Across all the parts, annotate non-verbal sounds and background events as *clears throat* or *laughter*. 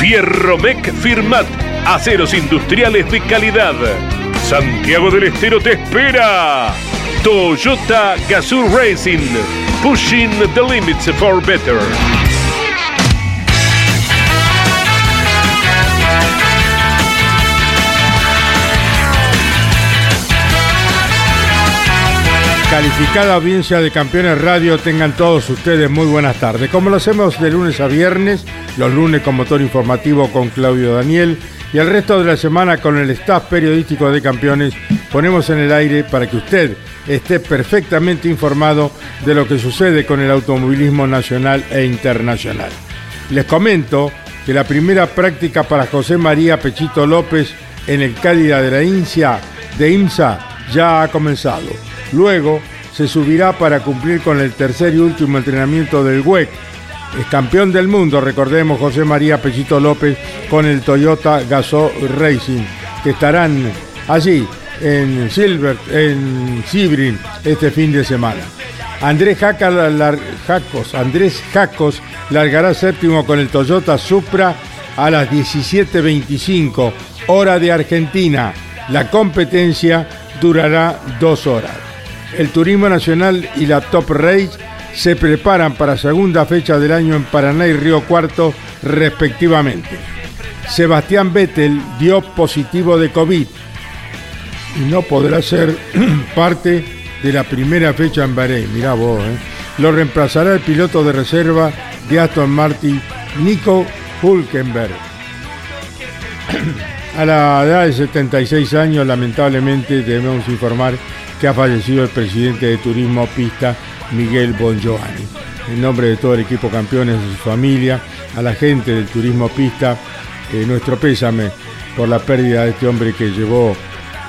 Fierromec Firmat. Aceros industriales de calidad. Santiago del Estero te espera. Toyota Gazoo Racing. Pushing the limits for better. Calificada audiencia de Campeones Radio, tengan todos ustedes muy buenas tardes. Como lo hacemos de lunes a viernes, los lunes con motor informativo con Claudio Daniel y el resto de la semana con el staff periodístico de Campeones, ponemos en el aire para que usted esté perfectamente informado de lo que sucede con el automovilismo nacional e internacional. Les comento que la primera práctica para José María Pechito López en el Cálida de la INSA, de IMSA ya ha comenzado. Luego se subirá para cumplir con el tercer y último entrenamiento del WEC. Es campeón del mundo, recordemos, José María Pechito López con el Toyota Gazoo Racing, que estarán allí en Silver, en Sibrin, este fin de semana. Andrés, Jacos, Andrés Jacos largará séptimo con el Toyota Supra a las 17.25, hora de Argentina. La competencia durará dos horas. El Turismo Nacional y la Top Race se preparan para segunda fecha del año en Paraná y Río Cuarto, respectivamente. Sebastián Vettel dio positivo de COVID y no podrá ser *clears throat* parte de la primera fecha en Bahrein. Mirá vos, ¿eh? Lo reemplazará el piloto de reserva de Aston Martin, Nico Hulkenberg. *clears throat* A la edad de 76 años, lamentablemente, debemos informar que ha fallecido el presidente de Turismo Pista, Miguel Bongiovanni. En nombre de todo el equipo campeones, de su familia, a la gente del Turismo Pista, eh, nuestro pésame por la pérdida de este hombre que llevó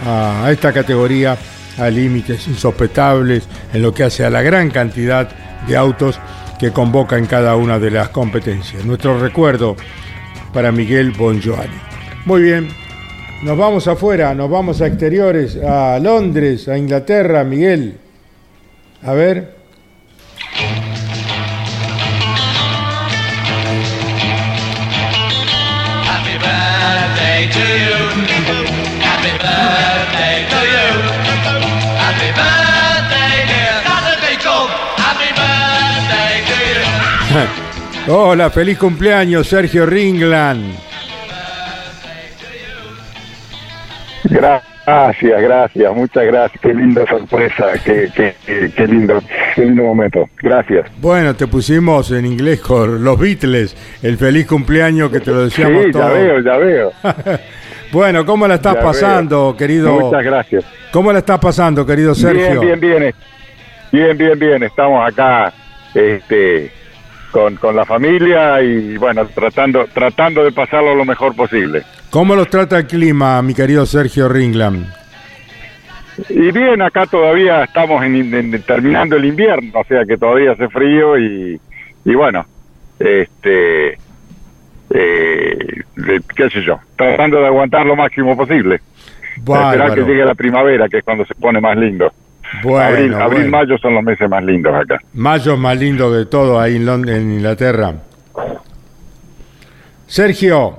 a, esta categoría a límites insospechables en lo que hace a la gran cantidad de autos que convoca en cada una de las competencias. Nuestro recuerdo para Miguel Bongiovanni. Muy bien, nos vamos afuera, nos vamos a exteriores, a Londres, a Inglaterra, Miguel. A ver. Happy birthday to you. Happy birthday to you. Happy birthday, dear Natalie Beacom. Happy birthday to you. *laughs* Hola, feliz cumpleaños, Sergio Ringland. Gracias, gracias, muchas gracias. Qué linda sorpresa, qué, qué, qué, qué lindo, qué lindo momento. Gracias. Bueno, te pusimos en inglés con los Beatles, el feliz cumpleaños que te lo decíamos Sí, ya todos. veo, ya veo. *laughs* Bueno, ¿cómo la estás Ya pasando, veo. querido? Muchas gracias. ¿Cómo la estás pasando, querido Sergio? Bien, bien, bien. Bien, bien, bien. Estamos acá este, con, con la familia y bueno, tratando, tratando de pasarlo lo mejor posible. ¿Cómo los trata el clima, mi querido Sergio Ringland? Y bien, acá todavía estamos en, en- terminando el invierno, o sea que todavía hace frío y, y bueno, este, eh, qué sé yo, tratando de aguantar lo máximo posible. Esperar que llegue la primavera, que es cuando se pone más lindo. Bueno, abril, abril, bueno. mayo son los meses más lindos acá. Mayo es más lindo de todo ahí en, Lond- en Inglaterra. Sergio,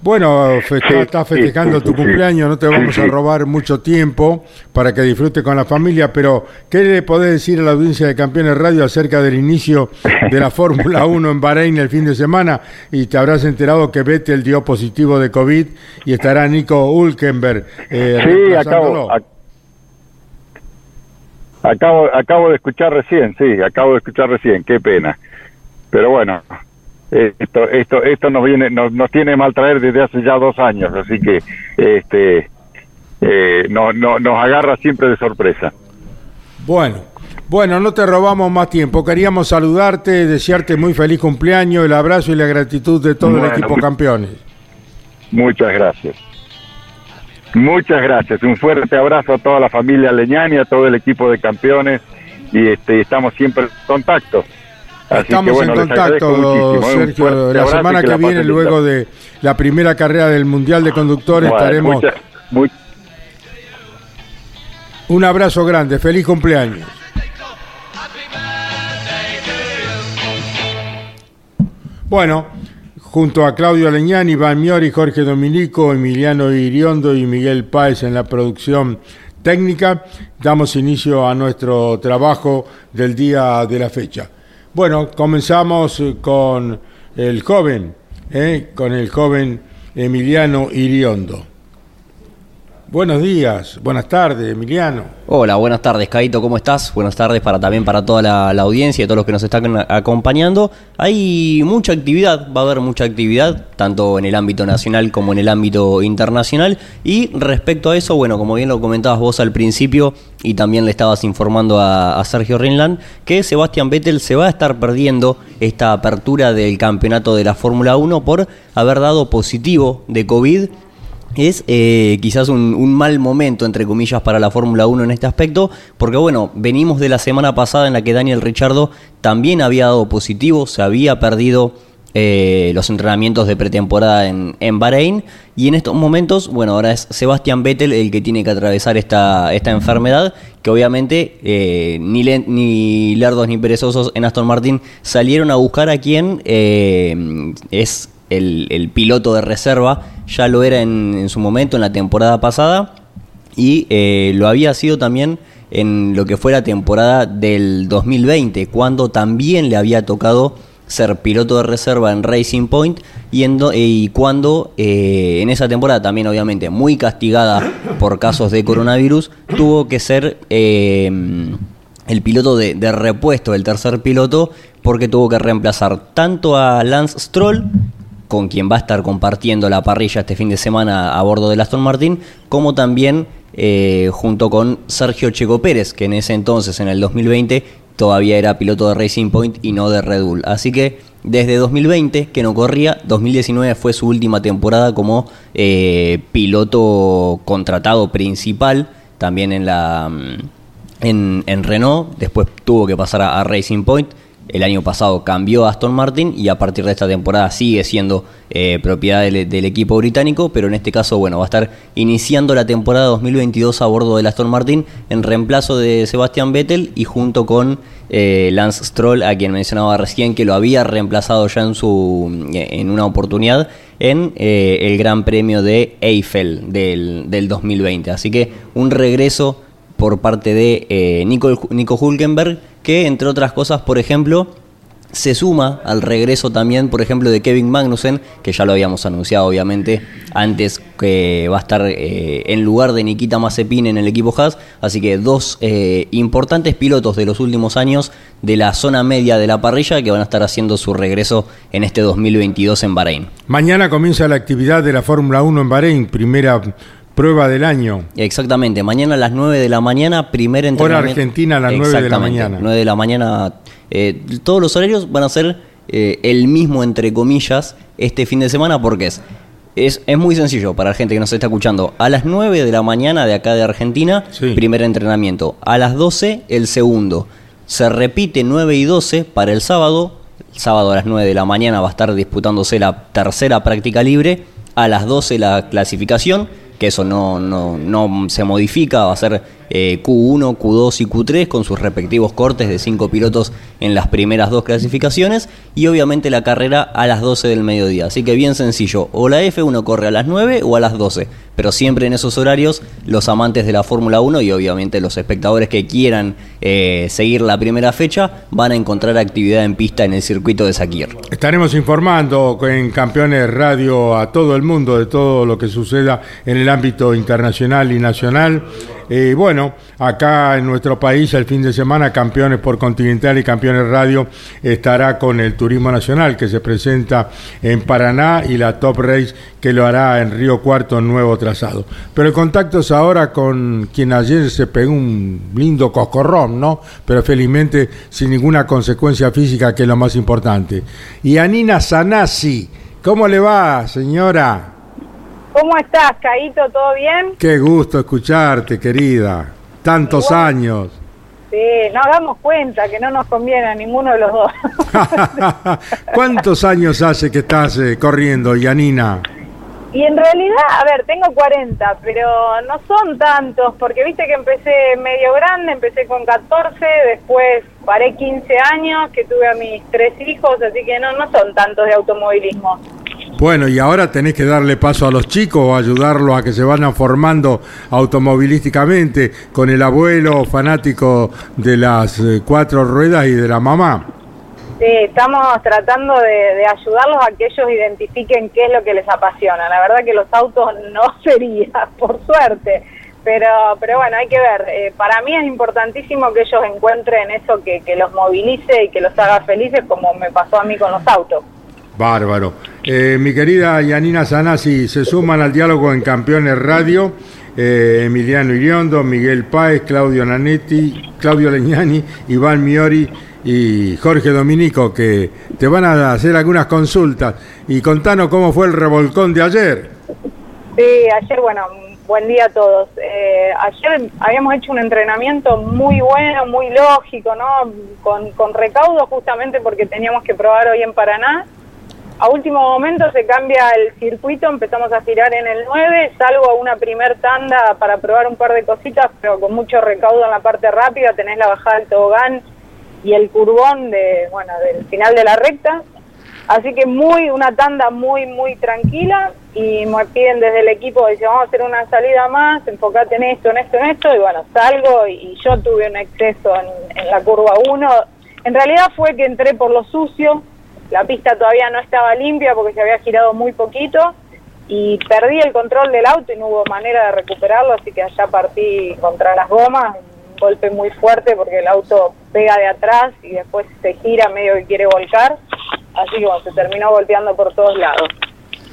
Bueno, fe- Sí, estás festejando tu cumpleaños, no te vamos a robar mucho tiempo para que disfrutes con la familia, pero ¿qué le podés decir a la audiencia de Campeones Radio acerca del inicio de la Fórmula *laughs* 1 en Bahrein el fin de semana? Y te habrás enterado que Vettel dio positivo de COVID y estará Nico Hulkenberg eh, Sí, acabo, ac- acabo, acabo de escuchar recién, sí, acabo de escuchar recién, qué pena. Pero bueno, esto, esto, esto nos viene, nos, nos tiene mal traer desde hace ya dos años, así que, este, eh, no, no, nos agarra siempre de sorpresa. Bueno, bueno, no te robamos más tiempo. Queríamos saludarte, desearte muy feliz cumpleaños, el abrazo y la gratitud de todo el equipo campeones. Muchas gracias. Muchas gracias. Un fuerte abrazo a toda la familia Leñani, a todo el equipo de campeones y este, estamos siempre en contacto. Así Estamos bueno, en contacto. Un Sergio. La semana que que la viene, luego de la primera carrera del Mundial de Conductores, Bueno, estaremos. muchas- Un abrazo grande, feliz cumpleaños. Bueno, junto a Claudio Leñani, Iván Miori, Jorge Dominico, Emiliano Iriondo y Miguel Páez en la producción técnica, damos inicio a nuestro trabajo del día de la fecha. Bueno, comenzamos eh, con el joven, eh, con el joven Emiliano Iriondo. Buenos días, buenas tardes, Emiliano. Hola, buenas tardes, Caito, ¿cómo estás? Buenas tardes para también para toda la, audiencia y todos los que nos están acompañando. Hay mucha actividad, va a haber mucha actividad, tanto en el ámbito nacional como en el ámbito internacional. Y respecto a eso, bueno, como bien lo comentabas vos al principio y también le estabas informando a, a Sergio Rinland, que Sebastián Vettel se va a estar perdiendo esta apertura del campeonato de la Fórmula 1 por haber dado positivo de COVID es eh, quizás un, mal momento, entre comillas, para la Fórmula 1 en este aspecto, porque bueno, venimos de la semana pasada en la que Daniel Richardo también había dado positivo, se había perdido eh, los entrenamientos de pretemporada en, en Bahrein, y en estos momentos, bueno, ahora es Sebastián Vettel el que tiene que atravesar esta, esta enfermedad, que obviamente eh, ni, ni lerdos ni perezosos en Aston Martin salieron a buscar a quien es el, piloto de reserva, ya lo era en, en su momento, en la temporada pasada, y eh, lo había sido también en lo que fue la temporada del 2020, cuando también le había tocado ser piloto de reserva en Racing Point do- y cuando eh, en esa temporada también obviamente muy castigada por casos de coronavirus, tuvo que ser eh, el piloto de, de repuesto, el tercer piloto, porque tuvo que reemplazar tanto a Lance Stroll, con quien va a estar compartiendo la parrilla este fin de semana a bordo del Aston Martin, como también eh, junto con Sergio Checo Pérez, que en ese entonces, en el 2020, todavía era piloto de Racing Point y no de Red Bull. Así que desde 2020, que no corría, 2019 fue su última temporada como eh, piloto contratado principal, también en la... mm, en, en Renault, después tuvo que pasar a Racing Point. El año pasado cambió a Aston Martin y a partir de esta temporada sigue siendo eh, propiedad del, equipo británico, pero en este caso, bueno, va a estar iniciando la temporada 2022 a bordo del Aston Martin en reemplazo de Sebastian Vettel y junto con eh, Lance Stroll, a quien mencionaba recién que lo había reemplazado ya en, su, en una oportunidad en eh, el Gran Premio de Eiffel del, del 2020. Así que un regreso por parte de eh, Nico, Nico Hulkenberg, que entre otras cosas, por ejemplo, se suma al regreso también, por ejemplo, de Kevin Magnussen, que ya lo habíamos anunciado obviamente antes, que va a estar eh, en lugar de Nikita Mazepin en el equipo Haas, así que dos eh, importantes pilotos de los últimos años de la zona media de la parrilla que van a estar haciendo su regreso en este 2022 en Bahrein. Mañana comienza la actividad de la Fórmula 1 en Bahrein, primera prueba del año. Exactamente, mañana a las 9 de la mañana, primer Hora entrenamiento. argentina a las 9 de la mañana. 9 de la mañana. eh, todos los horarios van a ser eh, el mismo, entre comillas, este fin de semana, porque es, es, es muy sencillo para la gente que nos está escuchando. A las 9 de la mañana de acá de Argentina, Sí. primer entrenamiento. A las 12, el segundo. Se repite 9 y 12 para el sábado. El sábado a las 9 de la mañana va a estar disputándose la tercera práctica libre. A las 12 la clasificación, que eso no, no, no se modifica, va a ser eh, Q1, Q2 y Q3 con sus respectivos cortes de cinco pilotos en las primeras dos clasificaciones y obviamente la carrera a las 12 del mediodía. Así que bien sencillo, o la F1 corre a las 9 o a las 12, pero siempre en esos horarios los amantes de la Fórmula 1 y obviamente los espectadores que quieran eh, seguir la primera fecha van a encontrar actividad en pista en el circuito de Sakir. Estaremos informando en Campeones Radio a todo el mundo de todo lo que suceda en el ámbito internacional y nacional. Eh, bueno, acá en nuestro país el fin de semana Campeones por Continental y Campeones Radio estará con el Turismo Nacional que se presenta en Paraná y la Top Race que lo hará en Río Cuarto nuevo trazado. Pero el contacto es ahora con quien ayer se pegó un lindo coscorrón, ¿no? Pero felizmente sin ninguna consecuencia física que es lo más importante. Y Anina Sanasi, ¿cómo le va, señora? ¿Cómo estás, Caito? ¿Todo bien? Qué gusto escucharte, querida. Tantos años. Sí, nos damos cuenta que no nos conviene a ninguno de los dos. *laughs* ¿Cuántos años hace que estás eh, corriendo, Yanina? y en realidad, a ver, tengo 40, pero no son tantos, porque viste que empecé medio grande, empecé con 14, después paré 15 años, que tuve a mis tres hijos, así que no, no son tantos de automovilismo. Bueno, y ahora tenés que darle paso a los chicos o ayudarlos a que se vayan formando automovilísticamente con el abuelo fanático de las eh, cuatro ruedas y de la mamá. Sí, estamos tratando de, de ayudarlos a que ellos identifiquen qué es lo que les apasiona. La verdad que los autos *laughs* no sería, por suerte. Pero, pero bueno, hay que ver. Eh, para mí es importantísimo que ellos encuentren eso que, que los movilice y que los haga felices, como me pasó a mí con los autos. Bárbaro. Eh, mi querida Yanina Sanasi, se suman al diálogo en Campeones Radio eh, Emiliano Iriondo, Miguel Páez, Claudio Nanetti, Claudio Leñani, Iván Miori y Jorge Dominico, que te van a hacer algunas consultas. Y contanos cómo fue el revolcón de ayer. Sí, ayer, bueno, buen día a todos. Eh, ayer habíamos hecho un entrenamiento muy bueno, muy lógico, ¿no? Con, con recaudo justamente porque teníamos que probar hoy en Paraná. A último momento se cambia el circuito, empezamos a girar en el 9, salgo a una primer tanda para probar un par de cositas, pero con mucho recaudo en la parte rápida, tenés la bajada del tobogán y el curvón de, bueno, del final de la recta. Así que muy, una tanda muy, muy tranquila y me piden desde el equipo, dice, vamos a hacer una salida más, enfocate en esto, en esto, en esto, y bueno, salgo y yo tuve un exceso en, en la curva 1. En realidad fue que entré por lo sucio, la pista todavía no estaba limpia porque se había girado muy poquito y perdí el control del auto y no hubo manera de recuperarlo, así que allá partí contra las gomas, un golpe muy fuerte porque el auto pega de atrás y después se gira medio que quiere volcar, así que se terminó golpeando por todos lados.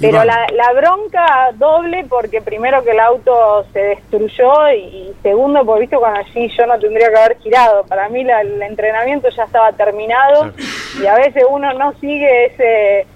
Pero la, la bronca doble porque primero que el auto se destruyó y, y segundo porque viste cuando allí yo no tendría que haber girado. Para mí la- el entrenamiento ya estaba terminado y a veces uno no sigue ese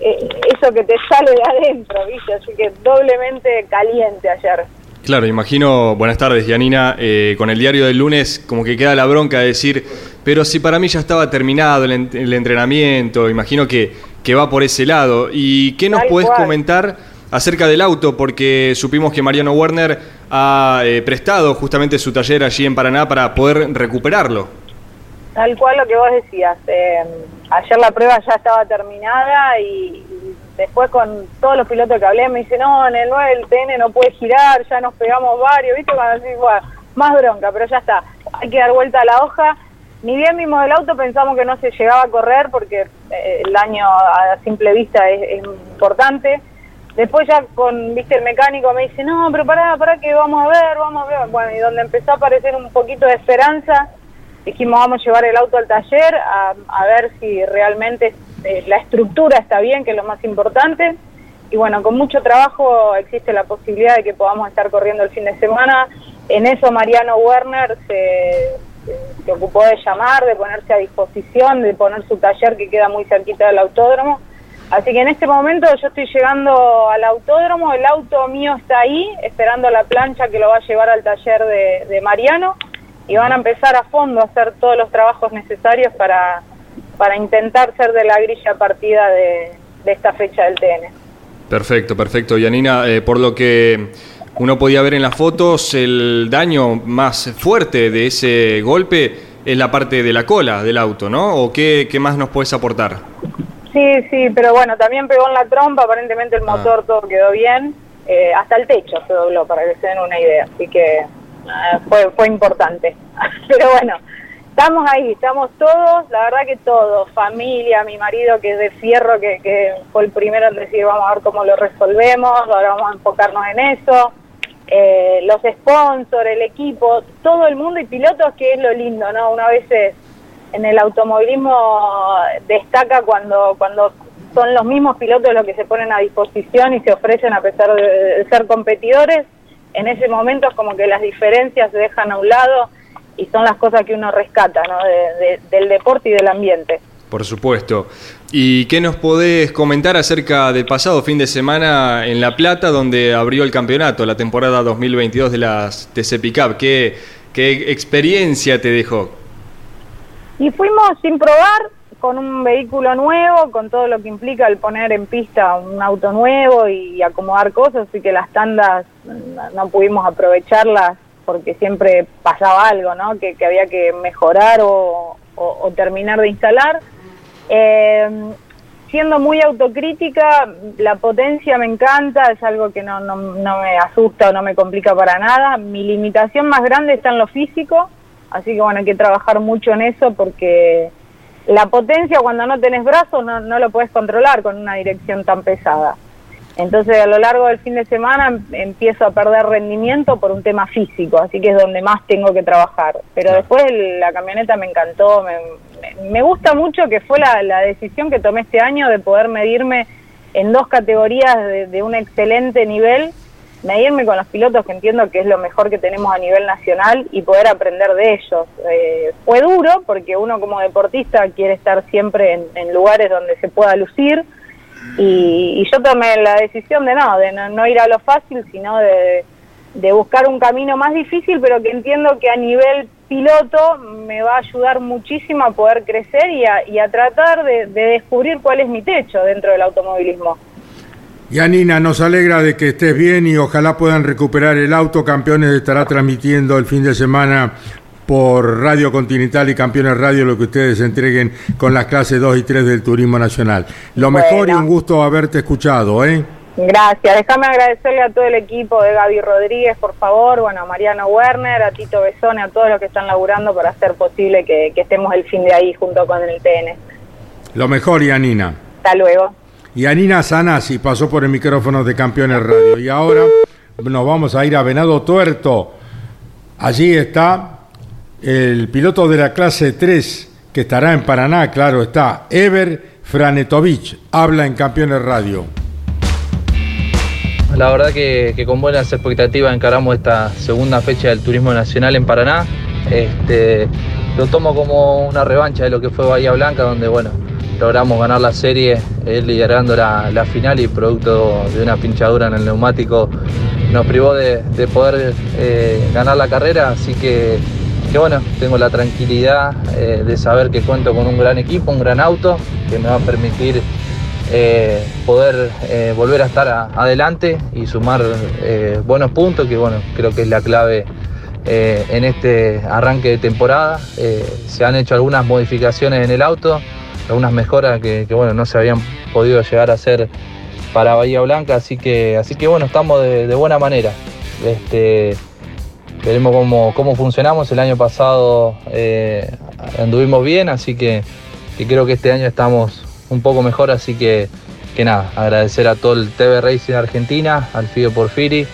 eh, eso que te sale de adentro, viste. Así que doblemente caliente ayer. Claro, imagino, buenas tardes, Yanina, eh, con el diario del lunes como que queda la bronca de decir, pero si para mí ya estaba terminado el entrenamiento, imagino que, que va por ese lado. ¿Y qué nos Tal podés cual. comentar acerca del auto? Porque supimos que Mariano Werner ha eh, prestado justamente su taller allí en Paraná para poder recuperarlo. Tal cual lo que vos decías. eh, ayer la prueba ya estaba terminada y, y después con todos los pilotos que hablé me dicen, no, en el 9 el TN no puede girar, ya nos pegamos varios, ¿viste? Cuando decís, bueno, más bronca, pero ya está. Hay que dar vuelta a la hoja. Ni bien vimos el auto, pensamos que no se llegaba a correr porque eh, el daño a simple vista es, importante. Después ya con, viste, el mecánico me dice, no, pero pará, pará que vamos a ver, vamos a ver. Bueno, y donde empezó a aparecer un poquito de esperanza, dijimos vamos a llevar el auto al taller a, a ver si realmente eh, la estructura está bien, que es lo más importante. Y bueno, con mucho trabajo existe la posibilidad de que podamos estar corriendo el fin de semana. En eso Mariano Werner se, se ocupó de llamar, de ponerse a disposición, de poner su taller que queda muy cerquita del autódromo. Así que en este momento yo estoy llegando al autódromo, el auto mío está ahí, esperando la plancha que lo va a llevar al taller de, Mariano y van a empezar a fondo a hacer todos los trabajos necesarios para, para intentar ser de la grilla partida de, de esta fecha del TN. Perfecto, perfecto. Yanina, eh, por lo que uno podía ver en las fotos el daño más fuerte de ese golpe es la parte de la cola del auto, ¿no? ¿O qué, qué más nos puedes aportar? Sí, sí, pero bueno, también pegó en la trompa, aparentemente el Ah. motor todo quedó bien, eh, hasta el techo se dobló, para que se den una idea, así que eh, fue, fue importante. *laughs* pero bueno, estamos ahí, estamos todos, la verdad que todos, familia, mi marido que es de fierro, que, que fue el primero en decir vamos a ver cómo lo resolvemos, ahora vamos a enfocarnos en eso, eh, los sponsors, el equipo, todo el mundo y pilotos, que es lo lindo, ¿no? Una vez en el automovilismo destaca cuando, cuando son los mismos pilotos los que se ponen a disposición y se ofrecen a pesar de, ser competidores. En ese momento es como que las diferencias se dejan a un lado y son las cosas que uno rescata ¿no? de- del deporte y del ambiente. Por supuesto. ¿Y qué nos podés comentar acerca del pasado fin de semana en La Plata, donde abrió el campeonato, la temporada 2022 de las TC Pickup? ¿Qué, ¿Qué experiencia te dejó? Y fuimos sin probar, con un vehículo nuevo, con todo lo que implica el poner en pista un auto nuevo y acomodar cosas, así que las tandas no- pudimos aprovecharlas porque siempre pasaba algo, ¿no? Que, que había que mejorar o terminar de instalar. Eh, siendo muy autocrítica, la potencia me encanta, es algo que no, no, no me asusta o no me complica para nada. Mi limitación más grande está en lo físico, así que bueno, hay que trabajar mucho en eso porque la potencia cuando no tenés brazos no, no lo puedes controlar con una dirección tan pesada. Entonces a lo largo del fin de semana em- empiezo a perder rendimiento por un tema físico, así que es donde más tengo que trabajar. Pero después el- la camioneta me encantó, me, me- me gusta mucho que fue la, la decisión que tomé este año de poder medirme en dos categorías de, de un excelente nivel, medirme con los pilotos que entiendo que es lo mejor que tenemos a nivel nacional y poder aprender de ellos. Eh, fue duro porque uno como deportista quiere estar siempre en, en lugares donde se pueda lucir y, y yo tomé la decisión de no, de no, ir a lo fácil, sino de, de buscar un camino más difícil, pero que entiendo que a nivel piloto me va a ayudar muchísimo a poder crecer y a, y a tratar de, de descubrir cuál es mi techo dentro del automovilismo. Yanina, nos alegra de que estés bien y ojalá puedan recuperar el auto. Campeones estará transmitiendo el fin de semana por Radio Continental y Campeones Radio lo que ustedes entreguen con las clases 2 y 3 del Turismo Nacional. Lo Bueno. mejor y un gusto haberte escuchado, ¿eh? Gracias. Déjame agradecerle a todo el equipo de Gaby Rodríguez, por favor, bueno, a Mariano Werner, a Tito Besone, a todos los que están laburando para hacer posible que, que estemos el fin de ahí junto con el TN. Lo mejor, Yanina. Hasta luego. Yanina Sanasi pasó por el micrófono de Campeones Radio. Y ahora nos vamos a ir a Venado Tuerto. Allí está el piloto de la clase 3 que estará en Paraná, claro está, Ever Franetovich. Habla en Campeones Radio. La verdad que, con buenas expectativas encaramos esta segunda fecha del Turismo Nacional en Paraná. Este, lo tomo como una revancha de lo que fue Bahía Blanca, donde bueno, logramos ganar la serie, él liderando la, final y producto de una pinchadura en el neumático nos privó de, de poder eh, ganar la carrera, así que, que bueno, tengo la tranquilidad eh, de saber que cuento con un gran equipo, un gran auto que me va a permitir eh, poder eh, volver a estar adelante y sumar buenos puntos, que bueno, creo que es la clave en este arranque de temporada. Se han hecho algunas modificaciones en el auto, algunas mejoras que, que, bueno, no se habían podido llegar a hacer para Bahía Blanca, así que, así que bueno, estamos de, de buena manera. Este, veremos cómo, cómo funcionamos. El año pasado eh, anduvimos bien, así que, que creo que este año estamos un poco mejor, así que, que nada, agradecer a todo el TV Racing Argentina, al Fido Porfiri,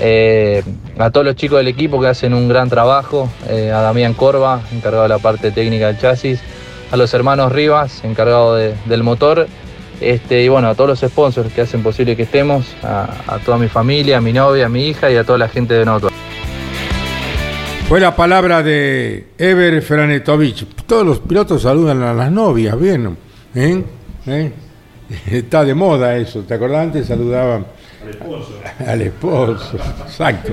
eh, a todos los chicos del equipo que hacen un gran trabajo, eh, a Damián Corva, encargado de la parte técnica del chasis, a los hermanos Rivas, encargado de- del motor, este, y bueno, a todos los sponsors que hacen posible que estemos, a, toda mi familia, a mi novia, a mi hija y a toda la gente de Noto. Fue la palabra de Ever Franetovich. Todos los pilotos saludan a las novias, bien. ¿Eh? ¿Eh? *laughs* Está de moda eso. ¿Te acordás? Antes saludaban al esposo. *laughs* Al esposo, exacto.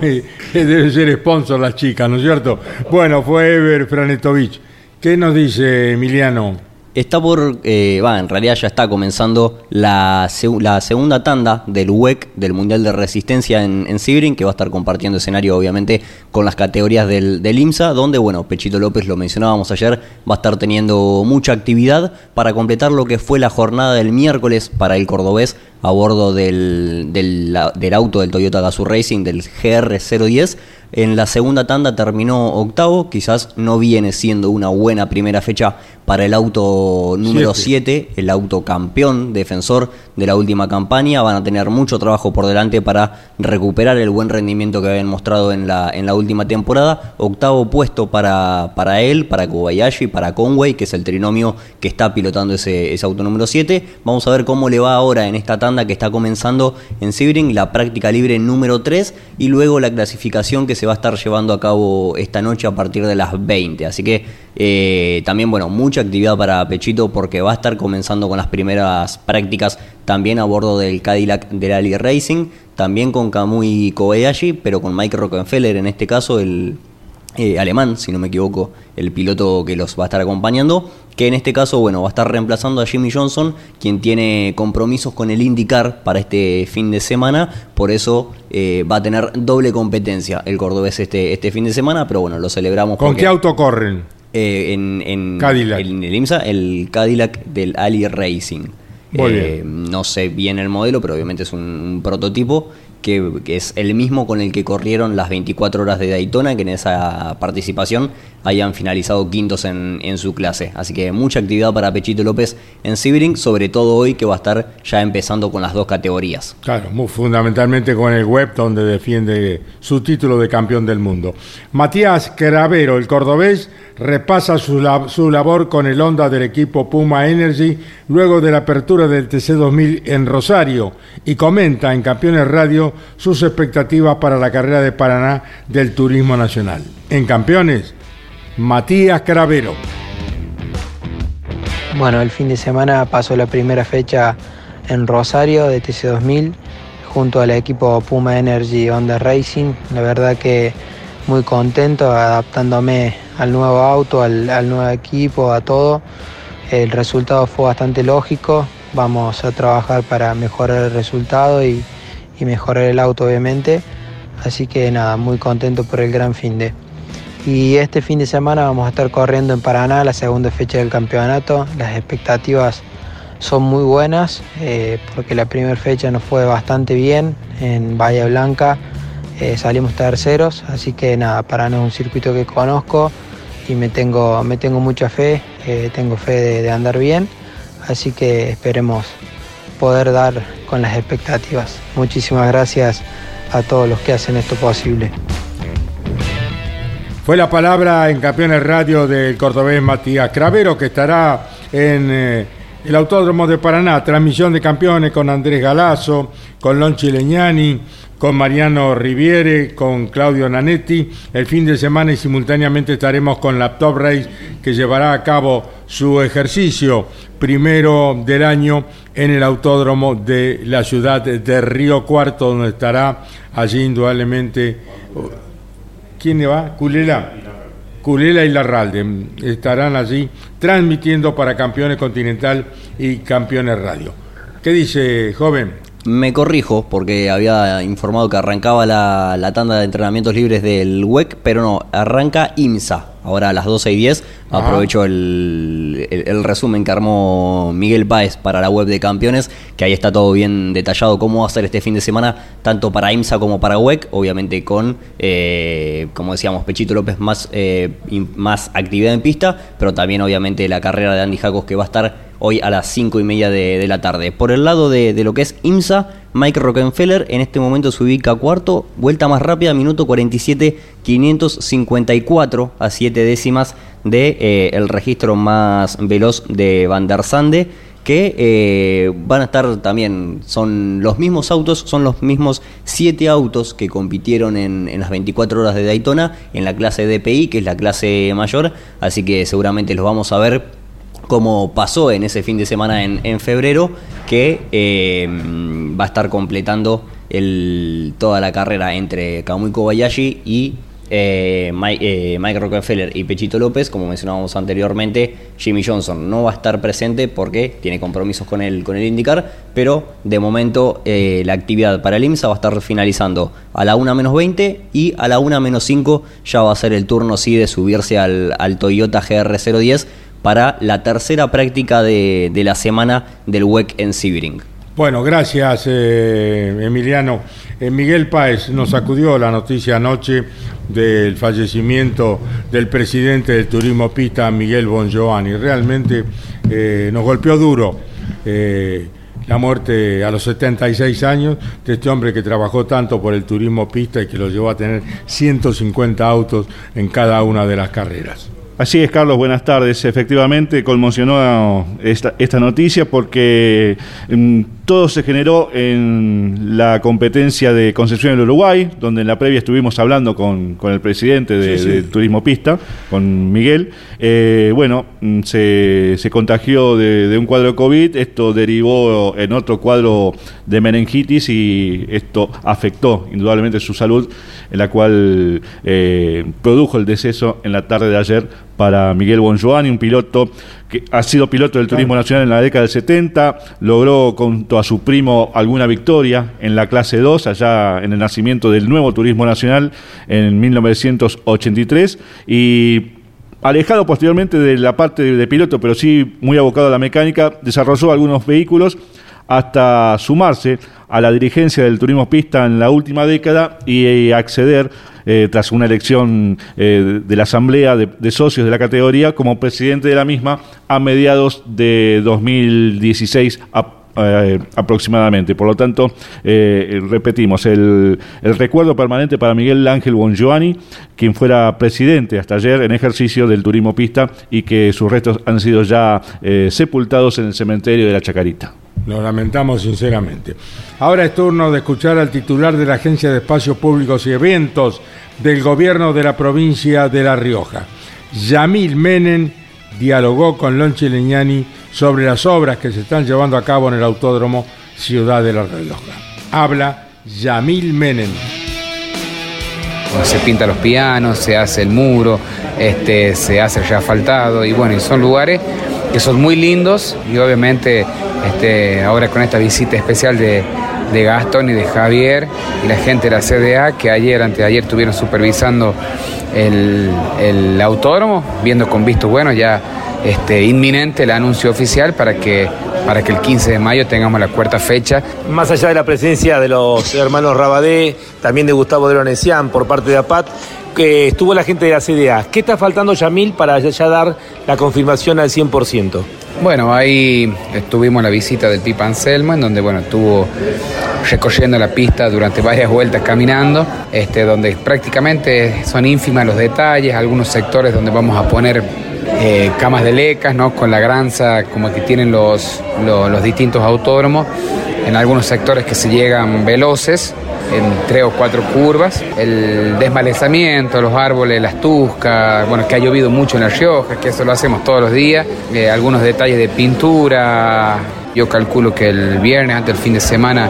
*laughs* Debe ser sponsor las chicas, ¿no es cierto? Bueno, fue Ever Franetovich. ¿Qué nos dice Emiliano? Está por, eh, va, en realidad ya está comenzando la, la segunda tanda del WEC, del Mundial de Resistencia en, en que va a estar compartiendo escenario obviamente con las categorías del, del IMSA, donde, bueno, Pechito López, lo mencionábamos ayer, va a estar teniendo mucha actividad para completar lo que fue la jornada del miércoles para el cordobés a bordo del, del, del auto del Toyota Gazoo Racing, del GR010. En la segunda tanda terminó octavo, quizás no viene siendo una buena primera fecha para el auto número Siete. 7, el auto campeón, defensor de la última campaña. Van a tener mucho trabajo por delante para recuperar el buen rendimiento que habían mostrado en la, en la última temporada. Octavo puesto para, para él, para Kobayashi, para Conway, que es el trinomio que está pilotando ese, ese auto número 7. Vamos a ver cómo le va ahora en esta tanda que está comenzando en Sebring, la práctica libre número 3 y luego la clasificación que se va a estar llevando a cabo esta noche a partir de las 20. Así que eh, también, bueno, mucha actividad para Pechito porque va a estar comenzando con las primeras prácticas también a bordo del Cadillac del Ali Racing, también con Kamui Kobayashi, pero con Mike Rockefeller en este caso, el eh, alemán, si no me equivoco, el piloto que los va a estar acompañando, que en este caso, bueno, va a estar reemplazando a Jimmy Johnson, quien tiene compromisos con el IndyCar para este fin de semana, por eso eh, va a tener doble competencia el cordobés este, este fin de semana, pero bueno, lo celebramos ¿Con porque- qué auto corren? eh, en, en Cadillac. En el IMSA, el Cadillac del Ali Racing. Muy No sé bien el modelo, pero obviamente es un, un prototipo que, es el mismo con el que corrieron las 24 horas de Daytona, que en esa participación hayan finalizado quintos en, en su clase. Así que mucha actividad para Pechito López en Sebring, sobre todo hoy que va a estar ya empezando con las dos categorías. Claro, muy fundamentalmente con el web donde defiende su título de campeón del mundo. Matías Cravero, el cordobés, repasa su, lab- su labor con el Honda del equipo Puma Energy luego de la apertura del TC2000 en Rosario y comenta en Campeones Radio sus expectativas para la carrera de Paraná del Turismo Nacional. En Campeones, Matías Cravero. Bueno, el fin de semana pasó la primera fecha en Rosario de TC2000 junto al equipo Puma Energy Honda Racing. La verdad que muy contento adaptándome al nuevo auto, al, nuevo equipo, a todo. El resultado fue bastante lógico. Vamos a trabajar para mejorar el resultado y, y mejorar el auto obviamente. Así que nada, muy contento por el gran fin de. Y este fin de semana vamos a estar corriendo en Paraná la segunda fecha del campeonato. Las expectativas son muy buenas eh, porque la primera fecha nos fue bastante bien en Bahía Blanca. eh, salimos terceros, así que nada, Paraná es un circuito que conozco y me tengo, me tengo mucha fe, eh, tengo fe de, de andar bien, así que esperemos poder dar con las expectativas. Muchísimas gracias a todos los que hacen esto posible. Fue la palabra en Campeones Radio del cordobés Matías Cravero, que estará en eh, el Autódromo de Paraná. Transmisión de campeones con Andrés Galazo, con Lonchi Leñani, con Mariano Riviere, con Claudio Nanetti. El fin de semana y simultáneamente estaremos con Laptop Race, que llevará a cabo su ejercicio primero del año en el Autódromo de la ciudad de Río Cuarto, donde estará allí indudablemente. ¿Quién le va? Culela. Culela y Larralde estarán allí transmitiendo para Campeones Continental y Campeones Radio. ¿Qué dice, joven? Me corrijo porque había informado que arrancaba la, la tanda de entrenamientos libres del WEC, pero no, arranca IMSA. Ahora a las 12 y 10 Ah. aprovecho el, el- el resumen que armó Miguel Páez para la web de campeones, que ahí está todo bien detallado cómo va a ser este fin de semana, tanto para IMSA como para WEC, obviamente con, eh, como decíamos, Pechito López más, eh, más actividad en pista, pero también obviamente la carrera de Andy Jacos que va a estar hoy a las 5 y media de, de la tarde. Por el lado de, de lo que es IMSA, Mike Rockefeller en este momento se ubica cuarto, vuelta más rápida, minuto 47, 554 a 7 décimas de eh, el registro más veloz de Van der Sande que eh, van a estar también, son los mismos autos, son los mismos siete autos que compitieron en, en las 24 horas de Daytona en la clase DPI, que es la clase mayor, así que seguramente los vamos a ver como pasó en ese fin de semana en, en febrero, que eh, va a estar completando el, toda la carrera entre Kamui Kobayashi y eh, Mike, eh, Mike Rockefeller y Pechito López, como mencionábamos anteriormente, Jimmy Johnson no va a estar presente porque tiene compromisos con el, con el IndyCar, pero de momento eh, la actividad para el IMSA va a estar finalizando a la 1 menos 20 y a la 1 menos 5 ya va a ser el turno sí de subirse al, al Toyota GR010 para la tercera práctica de, de la semana del WEC en Sebring. Bueno, gracias eh, Emiliano. Eh, Miguel Páez nos acudió la noticia anoche del fallecimiento del presidente del turismo pista, Miguel Bongiovanni. Realmente eh, nos golpeó duro la muerte a los 76 años de este hombre que trabajó tanto por el turismo pista y que lo llevó a tener 150 autos en cada una de las carreras. Así es, Carlos, buenas tardes. Efectivamente, conmocionó esta, esta noticia porque mm, todo se generó en la competencia de Concepción del Uruguay, donde en la previa estuvimos hablando con, con el presidente de, Sí, sí. de Turismo Pista, con Miguel. Eh, bueno, mm, se, se contagió de, de un cuadro de COVID, esto derivó en otro cuadro de meningitis y esto afectó indudablemente su salud, en la cual eh, produjo el deceso en la tarde de ayer para Miguel Bonjoani, un piloto que ha sido piloto del turismo nacional en la década del 70, logró junto a su primo alguna victoria en la clase 2, allá en el nacimiento del nuevo turismo nacional en 1983 y alejado posteriormente de la parte de, de piloto, pero sí muy abocado a la mecánica, desarrolló algunos vehículos hasta sumarse a la dirigencia del turismo pista en la última década y eh, acceder, eh, tras una elección eh, de la Asamblea de, Socios de la categoría, como presidente de la misma a mediados de 2016 a- eh, aproximadamente. Por lo tanto, repetimos, el, recuerdo permanente para Miguel Ángel Bongiovanni, quien fuera presidente hasta ayer en ejercicio del turismo pista y que sus restos han sido ya sepultados en el cementerio de la Chacarita. Lo lamentamos sinceramente. Ahora es turno de escuchar al titular de la Agencia de Espacios Públicos y Eventos del gobierno de la provincia de La Rioja. Yamil Menem dialogó con Lonche Leñani sobre las obras que se están llevando a cabo en el Autódromo Ciudad de La Rioja. Habla Yamil Menem. se pinta los pianos, se hace el muro, este, se hace ya asfaltado y bueno, y son lugares que son muy lindos y obviamente este, ahora con esta visita especial de, Gastón y de Javier y la gente de la CDA que ayer, antes de ayer estuvieron supervisando el, el autódromo, viendo con visto bueno ya este, inminente el anuncio oficial para que, para que el 15 de mayo tengamos la cuarta fecha Más allá de la presencia de los hermanos Rabadé, también de Gustavo de Lonesian por parte de APAT, que estuvo la gente de la CDA. ¿Qué está faltando, Yamil, para ya dar la confirmación al 100%? Bueno, ahí estuvimos la visita del Pipa Anselmo, en donde bueno, estuvo recorriendo la pista durante varias vueltas caminando, este, donde prácticamente son ínfimas los detalles, algunos sectores donde vamos a poner eh, camas de lecas, ¿no? con la granza como que tienen los, los, los distintos autódromos, en algunos sectores que se llegan veloces, en tres o cuatro curvas, el desmalezamiento, los árboles, las tuscas, bueno, que ha llovido mucho en La Rioja, que eso lo hacemos todos los días, eh, algunos detalles de pintura, yo calculo que el viernes, antes del fin de semana,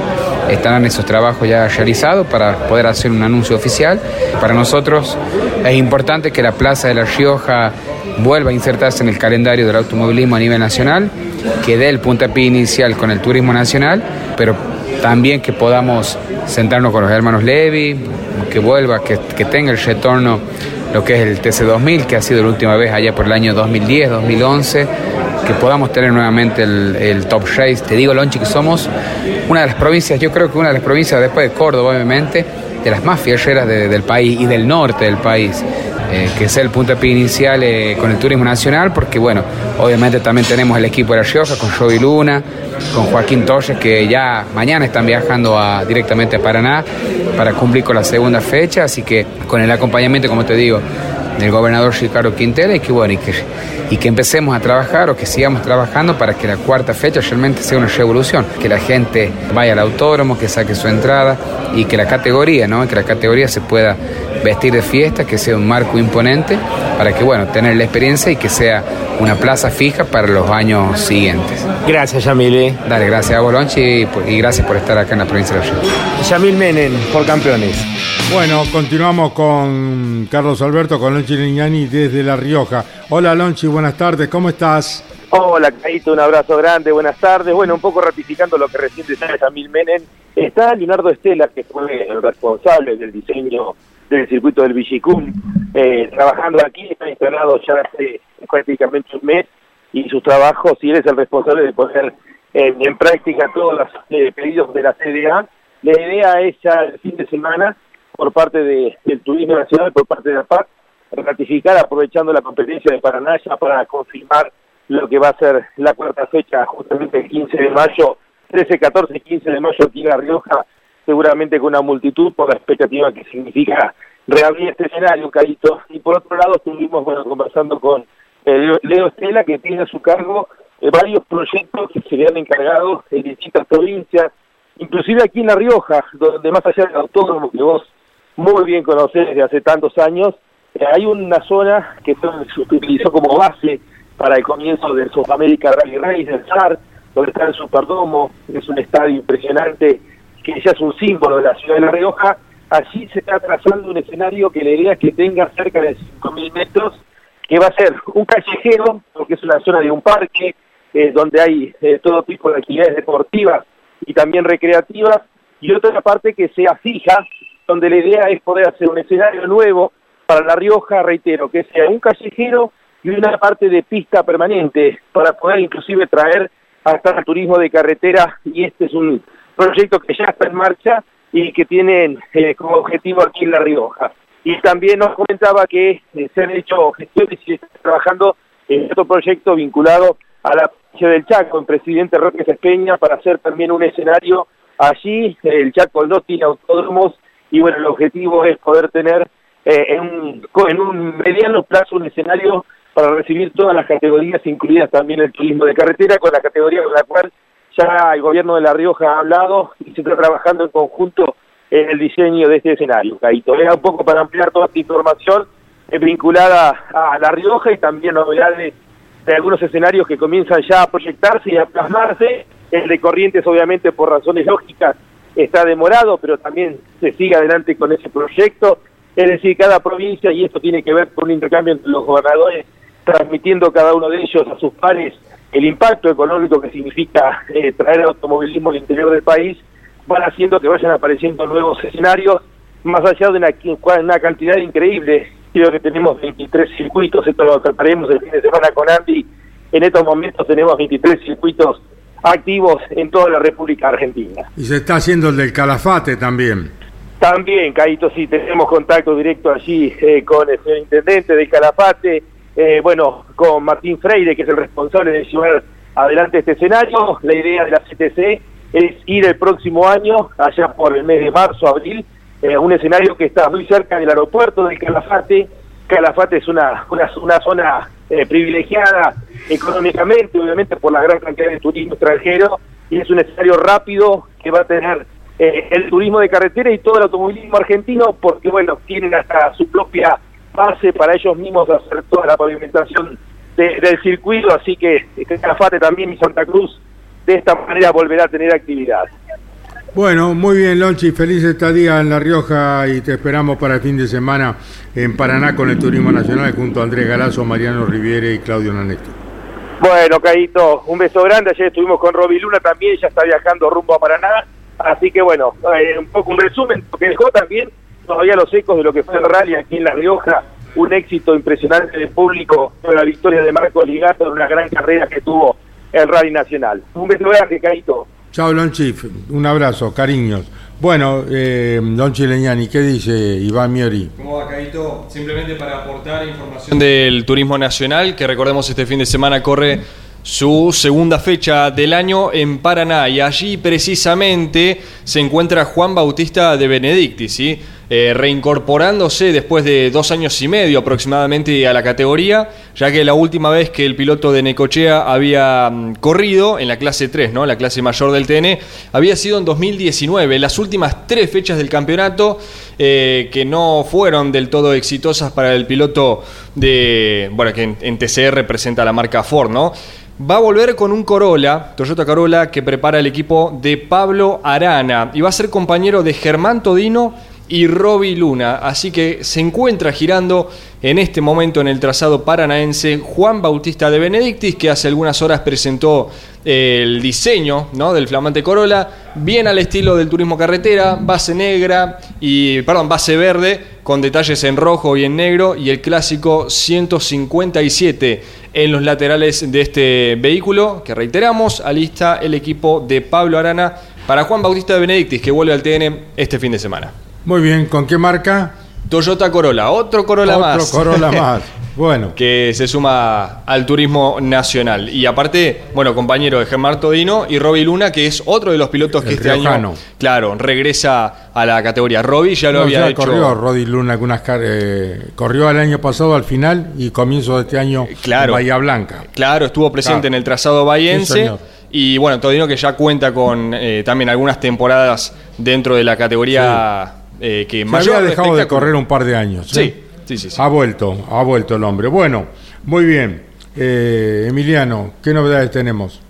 estarán esos trabajos ya realizados para poder hacer un anuncio oficial. Para nosotros es importante que la Plaza de La Rioja vuelva a insertarse en el calendario del automovilismo a nivel nacional, que dé el puntapié inicial con el turismo nacional, pero también que podamos sentarnos con los hermanos Levi, que vuelva, que, que tenga el retorno lo que es el TC2000, que ha sido la última vez allá por el año 2010, 2011, que podamos tener nuevamente el, top race. Te digo, Lonchi, que somos una de las provincias, yo creo que una de las provincias después de Córdoba, obviamente, de las más fierreras de- del país y del norte del país. Eh, que sea el puntapié inicial eh, con el turismo nacional, porque bueno, obviamente también tenemos el equipo de La Rioja con Joey Luna, con Joaquín Torres, que ya mañana están viajando a, directamente a Paraná para cumplir con la segunda fecha, así que con el acompañamiento, como te digo, del gobernador Ricardo Quintela y que bueno, y que, y que empecemos a trabajar o que sigamos trabajando para que la cuarta fecha realmente sea una revolución, que la gente vaya al autódromo, que saque su entrada y que la categoría, ¿no? Que la categoría se pueda vestir de fiesta, que sea un marco imponente para que bueno, tener la experiencia y que sea una plaza fija para los años siguientes. Gracias, Yamil. eh. Dale, gracias a Bolonchi y, gracias por estar acá en la provincia de. Yamil Menem, por campeones. Bueno, continuamos con Carlos Alberto, con Lonchi Lignani desde La Rioja. Hola Lonchi, buenas tardes, ¿cómo estás? Hola, Caito, un abrazo grande, buenas tardes. Bueno, un poco ratificando lo que recién decía Camil Menem, está Leonardo Estela, que fue el responsable del diseño del circuito del Villicum, eh, trabajando aquí, está instalado ya hace prácticamente un mes, y sus trabajos, y él es el responsable de poner en, práctica todos los eh, pedidos de la CDA. La idea es ya el fin de semana, por parte de- del Turismo Nacional, por parte de la PAC, ratificar aprovechando la competencia de Paraná ya para confirmar lo que va a ser la cuarta fecha, justamente el 15 de mayo, 13, 14 y 15 de mayo aquí en La Rioja, seguramente con una multitud por la expectativa que significa reabrir este escenario, Carito. Y por otro lado estuvimos bueno, conversando con eh, Leo- Leo Estela, que tiene a su cargo eh, varios proyectos que se le han encargado en distintas provincias, inclusive aquí en La Rioja, donde más allá del autódromo que vos muy bien conocés desde hace tantos años, eh, hay una zona que se utilizó como base para el comienzo del South America Rally Race, del SAR, donde está el Superdomo, es un estadio impresionante, que ya es un símbolo de la ciudad de La Rioja. Allí se está trazando un escenario que la idea es que tenga cerca de 5.000 metros, que va a ser un callejero, porque es una zona de un parque, eh, donde hay eh, todo tipo de actividades deportivas y también recreativas, y otra parte que sea fija, donde la idea es poder hacer un escenario nuevo para La Rioja, reitero, que sea un callejero y una parte de pista permanente, para poder inclusive traer hasta el turismo de carretera, y este es un proyecto que ya está en marcha y que tienen eh, como objetivo aquí en La Rioja. Y también nos comentaba que eh, se han hecho gestiones y se está trabajando en otro proyecto vinculado a la provincia del Chaco, en Presidente Roque Espeña, para hacer también un escenario allí. El Chaco no tiene autódromos y bueno, el objetivo es poder tener eh, en, un, mediano plazo un escenario para recibir todas las categorías, incluidas también el turismo de carretera, con la categoría con la cual ya el gobierno de La Rioja ha hablado y se está trabajando en conjunto en el diseño de este escenario. Caito, era un poco para ampliar toda esta información eh, vinculada a La Rioja y también novedades de algunos escenarios que comienzan ya a proyectarse y a plasmarse. El de Corrientes, obviamente, por razones lógicas, está demorado, pero también se sigue adelante con ese proyecto. Es decir, cada provincia, y esto tiene que ver con un intercambio entre los gobernadores, transmitiendo cada uno de ellos a sus pares el impacto económico que significa eh, traer automovilismo al interior del país, van haciendo que vayan apareciendo nuevos escenarios, más allá de una, una cantidad increíble. Creo que tenemos 23 circuitos, esto lo trataremos el fin de semana con Andy. En estos momentos tenemos 23 circuitos activos en toda la República Argentina. Y se está haciendo el del Calafate también. También, Caito, sí, tenemos contacto directo allí eh, con el señor intendente de Calafate, eh, bueno, con Martín Freire, que es el responsable de llevar adelante este escenario. La idea de la CTC es ir el próximo año, allá por el mes de marzo, abril, eh, a un escenario que está muy cerca del aeropuerto de Calafate. Calafate es una, una, zona eh, privilegiada económicamente, obviamente por la gran cantidad de turismo extranjero, y es un escenario rápido que va a tener eh, el turismo de carretera y todo el automovilismo argentino, porque bueno, tienen hasta su propia base para ellos mismos hacer toda la pavimentación de- del circuito, así que este, Calafate también y Santa Cruz de esta manera volverá a tener actividad. Bueno, muy bien, Lonchi, feliz estadía en La Rioja y te esperamos para el fin de semana en Paraná con el Turismo Nacional junto a Andrés Galazo, Mariano Riviere y Claudio Nanetti. Bueno, Caito, un beso grande. Ayer estuvimos con Roby Luna también, ya está viajando rumbo a Paraná. Así que bueno, eh, un poco un resumen, porque dejó también todavía los ecos de lo que fue el rally aquí en La Rioja. Un éxito impresionante de público la victoria de Marco Ligato en una gran carrera que tuvo el Rally Nacional. Un beso grande, Caito. Chao, Lonchi, un abrazo, cariños. Bueno, eh, Lonchi Leñani, ¿qué dice Iván Miori? ¿Cómo va, Caito? Simplemente para aportar información del turismo nacional, que recordemos este fin de semana corre su segunda fecha del año en Paraná y allí precisamente se encuentra Juan Bautista de Benedicti, ¿sí? Eh, reincorporándose después de dos años y medio aproximadamente a la categoría, ya que la última vez que el piloto de Necochea había mm, corrido en la clase 3, ¿no? la clase mayor del TN, había sido en 2019, las últimas tres fechas del campeonato eh, que no fueron del todo exitosas para el piloto de, bueno, que en, en TCR representa la marca Ford, ¿no? Va a volver con un Corolla, Toyota Corolla, que prepara el equipo de Pablo Arana y va a ser compañero de Germán Todino y Roby Luna. Así que se encuentra girando en este momento en el trazado paranaense Juan Bautista de Benedictis, que hace algunas horas presentó eh, el diseño ¿no? del flamante Corolla, bien al estilo del turismo carretera, base negra y, perdón, base verde, con detalles en rojo y en negro, y el clásico 157 en los laterales de este vehículo, que reiteramos, alista el equipo de Pablo Arana para Juan Bautista de Benedictis, que vuelve al TN este fin de semana. Muy bien, ¿con qué marca? Toyota Corolla, otro Corolla Otro más. Corolla *laughs* más. Bueno. que se suma al turismo nacional. Y aparte, bueno, compañero de Germán Todino y Roby Luna, que es otro de los pilotos que El este riojano. año, claro, regresa a la categoría. Roby ya lo No, había ya hecho. corrió Rodi Luna algunas eh, corrió el año pasado al final y comienzo de este año claro. en Bahía Blanca. Claro, estuvo presente Claro. en el trazado bahiense. y bueno, Todino que ya cuenta con eh, también algunas temporadas dentro de la categoría eh, que Se mayor había dejado de correr un par de años. Sí, ¿eh? sí, sí, sí. Ha vuelto, ha vuelto el hombre. Bueno, muy bien. Eh, Emiliano, ¿qué novedades tenemos?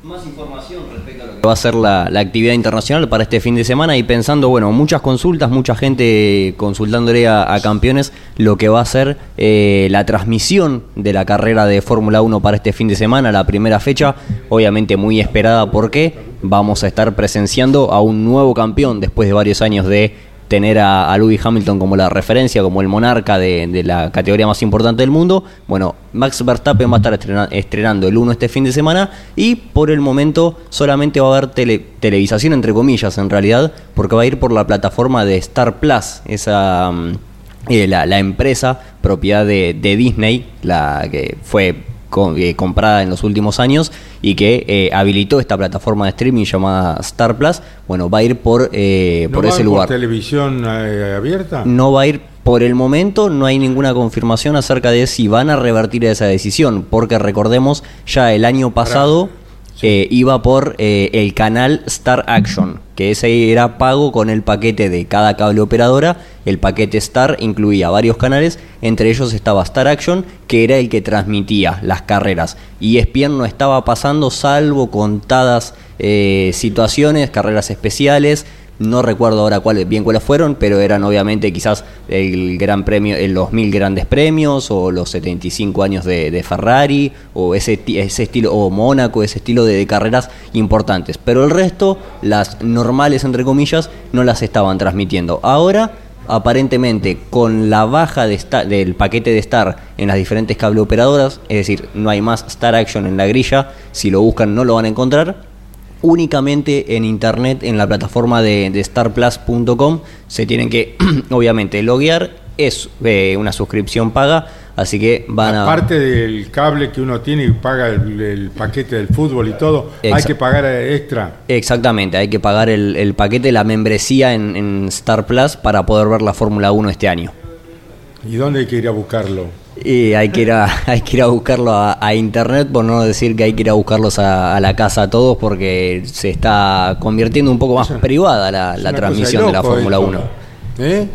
va a ser la, la actividad internacional para este fin de semana y pensando, bueno, muchas consultas, mucha gente consultándole a, a campeones lo que va a ser eh, la transmisión de la carrera de Fórmula 1 para este fin de semana, la primera fecha, obviamente muy esperada porque vamos a estar presenciando a un nuevo campeón después de varios años de tener a, Lewis Hamilton como la referencia, como el monarca de, de la categoría más importante del mundo. Bueno, Max Verstappen va a estar estrena- estrenando el 1 este fin de semana y por el momento solamente va a haber tele- televisación, entre comillas, en realidad, porque va a ir por la plataforma de Star Plus, esa... mm, eh, la, empresa propiedad de Disney, la que fue co- eh, comprada en los últimos años y que eh, habilitó esta plataforma de streaming llamada Star Plus, bueno, va a ir por, eh, ¿No por va ese por lugar. televisión eh, abierta? No va a ir por el momento, no hay ninguna confirmación acerca de si van a revertir esa decisión, porque recordemos, ya el año pasado eh, iba por eh, el canal Star Action, que ese era pago con el paquete de cada cable operadora. El paquete Star incluía varios canales, entre ellos estaba Star Action, que era el que transmitía las carreras. Y ESPN no estaba pasando, salvo contadas eh, situaciones, carreras especiales. No recuerdo ahora cuáles, bien cuáles fueron, pero eran obviamente quizás el gran premio, eh, los mil grandes premios, o los 75 años de, Ferrari, o ese, ese estilo, o Mónaco, ese estilo de, de carreras importantes. Pero el resto, las normales entre comillas, no las estaban transmitiendo. Ahora, aparentemente, con la baja de esta- del paquete de Star en las diferentes cable operadoras, es decir, no hay más Star Action en la grilla, si lo buscan no lo van a encontrar únicamente en internet en la plataforma de, de starplus.com se tienen que *clears throat* obviamente loguear es eh, una suscripción paga así que van a Aparte del cable que uno tiene y paga el, el paquete del fútbol y todo, hay que pagar extra. exactamente hay que pagar el, el paquete la membresía en, en Star Plus para poder ver la Fórmula 1 este año ¿Y dónde hay que ir a buscarlo? Y hay que ir a, *laughs* hay que ir a buscarlo a, a internet, por no decir que hay que ir a buscarlos a, a la casa a todos, porque se está convirtiendo un poco más privada la, la transmisión de la Fórmula esto. 1. ¿Eh?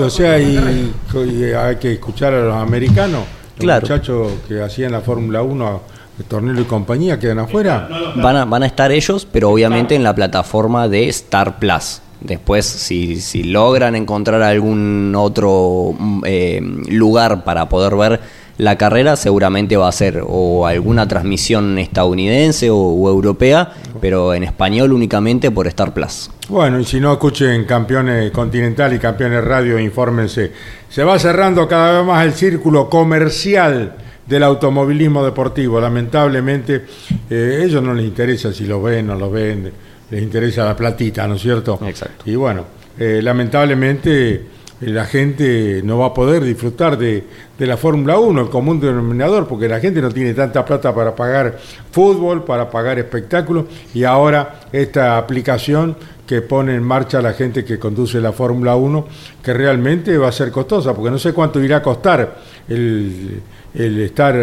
O sea, y, y hay que escuchar a los americanos, los Claro. muchachos que hacían la Fórmula 1, de Tornillo y compañía, quedan afuera. Van a, van a estar ellos, pero obviamente en la plataforma de Star Plus. Después, si, si logran encontrar algún otro eh, lugar para poder ver la carrera, seguramente va a ser o alguna transmisión estadounidense o, o europea, pero en español únicamente por Star Plus. Bueno, y si no, escuchen Campeones Continental y Campeones Radio, infórmense. Se va cerrando cada vez más el círculo comercial del automovilismo deportivo. Lamentablemente, eh, a ellos no les interesa si lo ven o no lo ven, les interesa la platita, ¿no es cierto? Exacto. Y bueno, eh, lamentablemente eh, la gente no va a poder disfrutar de, de la Fórmula 1, el común denominador, porque la gente no tiene tanta plata para pagar fútbol, para pagar espectáculos, y ahora esta aplicación que pone en marcha la gente que conduce la Fórmula 1, que realmente va a ser costosa, porque no sé cuánto irá a costar el, el estar...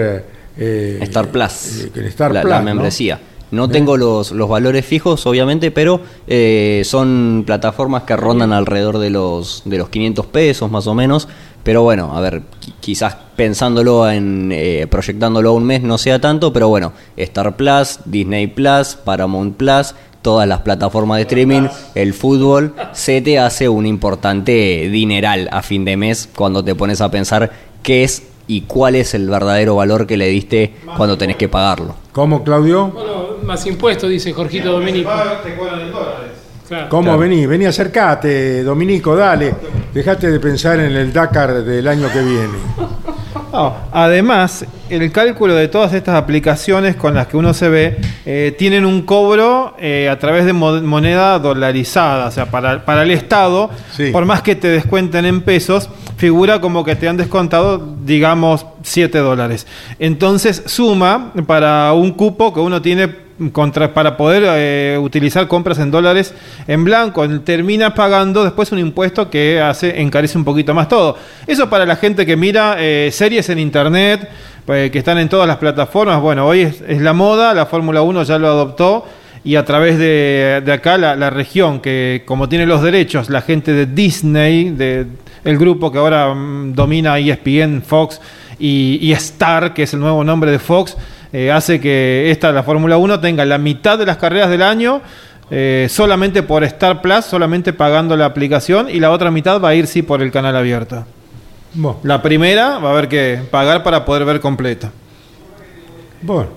eh, Star Plus, el Star la, Plus, la membresía. No tengo los, los valores fijos, obviamente, pero eh, son plataformas que rondan alrededor de los, de los 500 pesos más o menos. Pero bueno, a ver, qui- quizás pensándolo en, eh, proyectándolo a un mes no sea tanto, pero bueno, Star Plus, Disney Plus, Paramount Plus, todas las plataformas de streaming, el fútbol, se te hace un importante dineral a fin de mes cuando te pones a pensar qué es y cuál es el verdadero valor que le diste cuando tenés que pagarlo. ¿Cómo, Claudio? Bueno, más impuestos, dice Jorgito Dominico. Claro. ¿Cómo vení? Vení, acercate, Dominico, dale. Dejate de pensar en el Dakar del año que viene. *laughs* No, además, el cálculo de todas estas aplicaciones con las que uno se ve eh, tienen un cobro eh, a través de mo- moneda dolarizada. O sea, para, para el Estado, por más que te descuenten en pesos, figura como que te han descontado, digamos, 7 dólares. Entonces, suma para un cupo que uno tiene contra, para poder eh, utilizar compras en dólares en blanco, termina pagando después un impuesto que hace encarece un poquito más todo. Eso para la gente que mira eh, series en internet, pues, que están en todas las plataformas. Bueno, hoy es, es la moda, la Fórmula 1 ya lo adoptó. Y a través de, de acá la, la región, que como tiene los derechos, la gente de Disney, de, el grupo que ahora mm, domina ESPN, Fox y, y Star, que es el nuevo nombre de Fox, eh, hace que esta, la Fórmula 1, tenga la mitad de las carreras del año eh, solamente por Star Plus, solamente pagando la aplicación, y la otra mitad va a ir sí por el canal abierto. Bueno. La primera va a haber que pagar para poder ver completa. Bueno,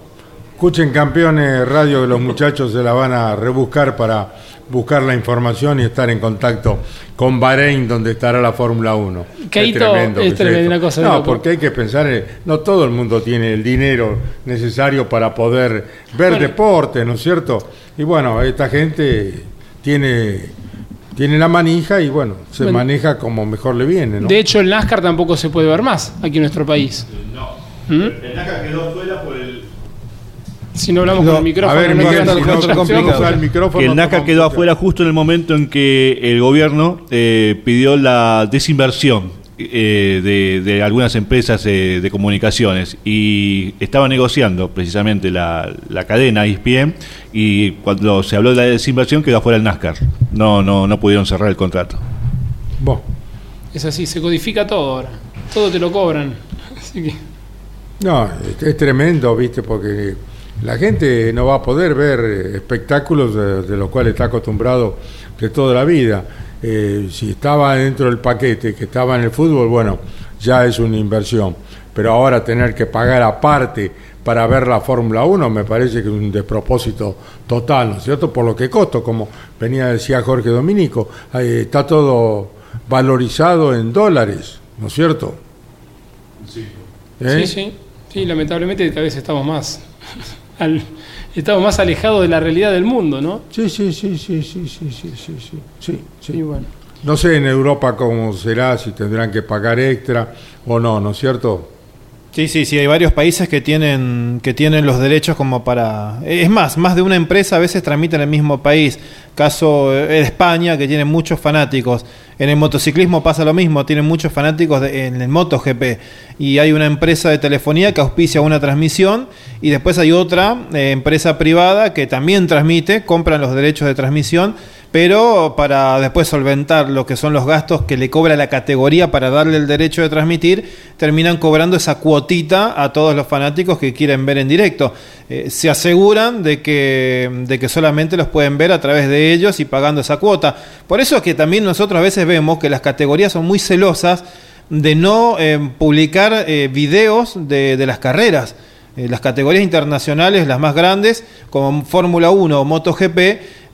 escuchen campeones radio que los muchachos se la van a rebuscar para buscar la información y estar en contacto con Bahrein, donde estará la Fórmula 1. Keito, tremendo es una cosa de No, porque hay que pensar, en- no todo el mundo tiene el dinero necesario para poder ver Bueno. deporte, ¿no es cierto? Y bueno, esta gente tiene, tiene la manija y bueno, se Bueno. maneja como mejor le viene, ¿no? De hecho, el NASCAR tampoco se puede ver más aquí en nuestro país. ¿Mm? El NACA quedó fuera. Si no hablamos con el micrófono, a ver, no Miguel, queda si no, el micrófono, Que el NACA quedó afuera justo en el momento en que el gobierno eh, pidió la desinversión eh, de, de algunas empresas eh, de comunicaciones y estaba negociando precisamente la, la cadena ESPN y cuando se habló de la desinversión quedó afuera el NASCAR. No, no, no pudieron cerrar el contrato. Es así, se codifica todo ahora. Todo te lo cobran. *laughs* Así que. No, es, es tremendo, ¿viste? Porque la gente no va a poder ver eh, espectáculos de, de los cuales está acostumbrado de toda la vida. Eh, si estaba dentro del paquete, que estaba en el fútbol, bueno, ya es una inversión. Pero ahora tener que pagar aparte para ver la Fórmula 1 me parece que es un despropósito total, ¿no es cierto? Por lo que costó, como venía decía Jorge Dominico, eh, está todo valorizado en dólares, ¿no es cierto? ¿Eh? Sí, sí. Sí, lamentablemente cada vez estamos más. Al- estamos más alejados de la realidad del mundo, ¿no? Sí, sí, sí, sí, sí, sí, sí, sí, sí, sí, sí. Y bueno. No sé en Europa cómo será, si tendrán que pagar extra o no, ¿no es cierto? Sí, sí, sí, hay varios países que tienen, que tienen los derechos como para... Es más, más de una empresa a veces tramita en el mismo país. Caso eh, de España, que tiene muchos fanáticos. En el motociclismo pasa lo mismo, tienen muchos fanáticos de- en el MotoGP. Y hay una empresa de telefonía que auspicia una transmisión y después hay otra eh, empresa privada que también transmite, compran los derechos de transmisión, pero para después solventar lo que son los gastos que le cobra la categoría para darle el derecho de transmitir, terminan cobrando esa cuotita a todos los fanáticos que quieren ver en directo. Eh, se aseguran de que, de que solamente los pueden ver a través de ellos y pagando esa cuota. Por eso es que también nosotros a veces vemos que las categorías son muy celosas de no eh, publicar eh, videos de, de las carreras. Las categorías internacionales, las más grandes, como Fórmula 1 o MotoGP,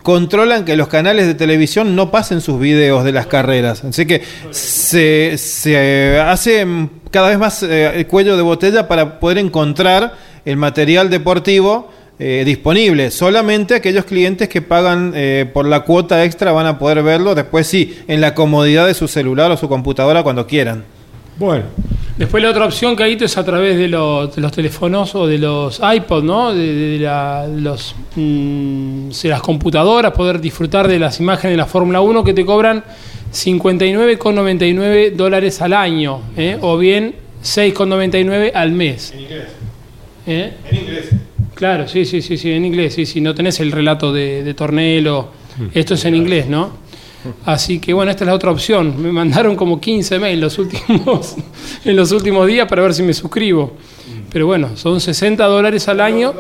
controlan que los canales de televisión no pasen sus videos de las carreras. Así que se, se hace cada vez más eh, el cuello de botella para poder encontrar el material deportivo eh, disponible. Solamente aquellos clientes que pagan eh, por la cuota extra van a poder verlo después sí, en la comodidad de su celular o su computadora cuando quieran. Bueno. Después la otra opción, Caíto, es a través de los, de los teléfonos o de los iPod, ¿no? De, de la- los, mm, de las computadoras, poder disfrutar de las imágenes de la Fórmula 1 que te cobran 59,99 dólares al año, ¿eh? o bien 6,99 al mes. En inglés. En inglés. Claro, sí, sí, sí, sí, en inglés, sí, sí, no tenés el relato de, de Tornelo, esto es en inglés, ¿no? Así que bueno, esta es la otra opción. Me mandaron como 15 mails los últimos, *laughs* en los últimos días para ver si me suscribo. Pero bueno, son 60 dólares al año.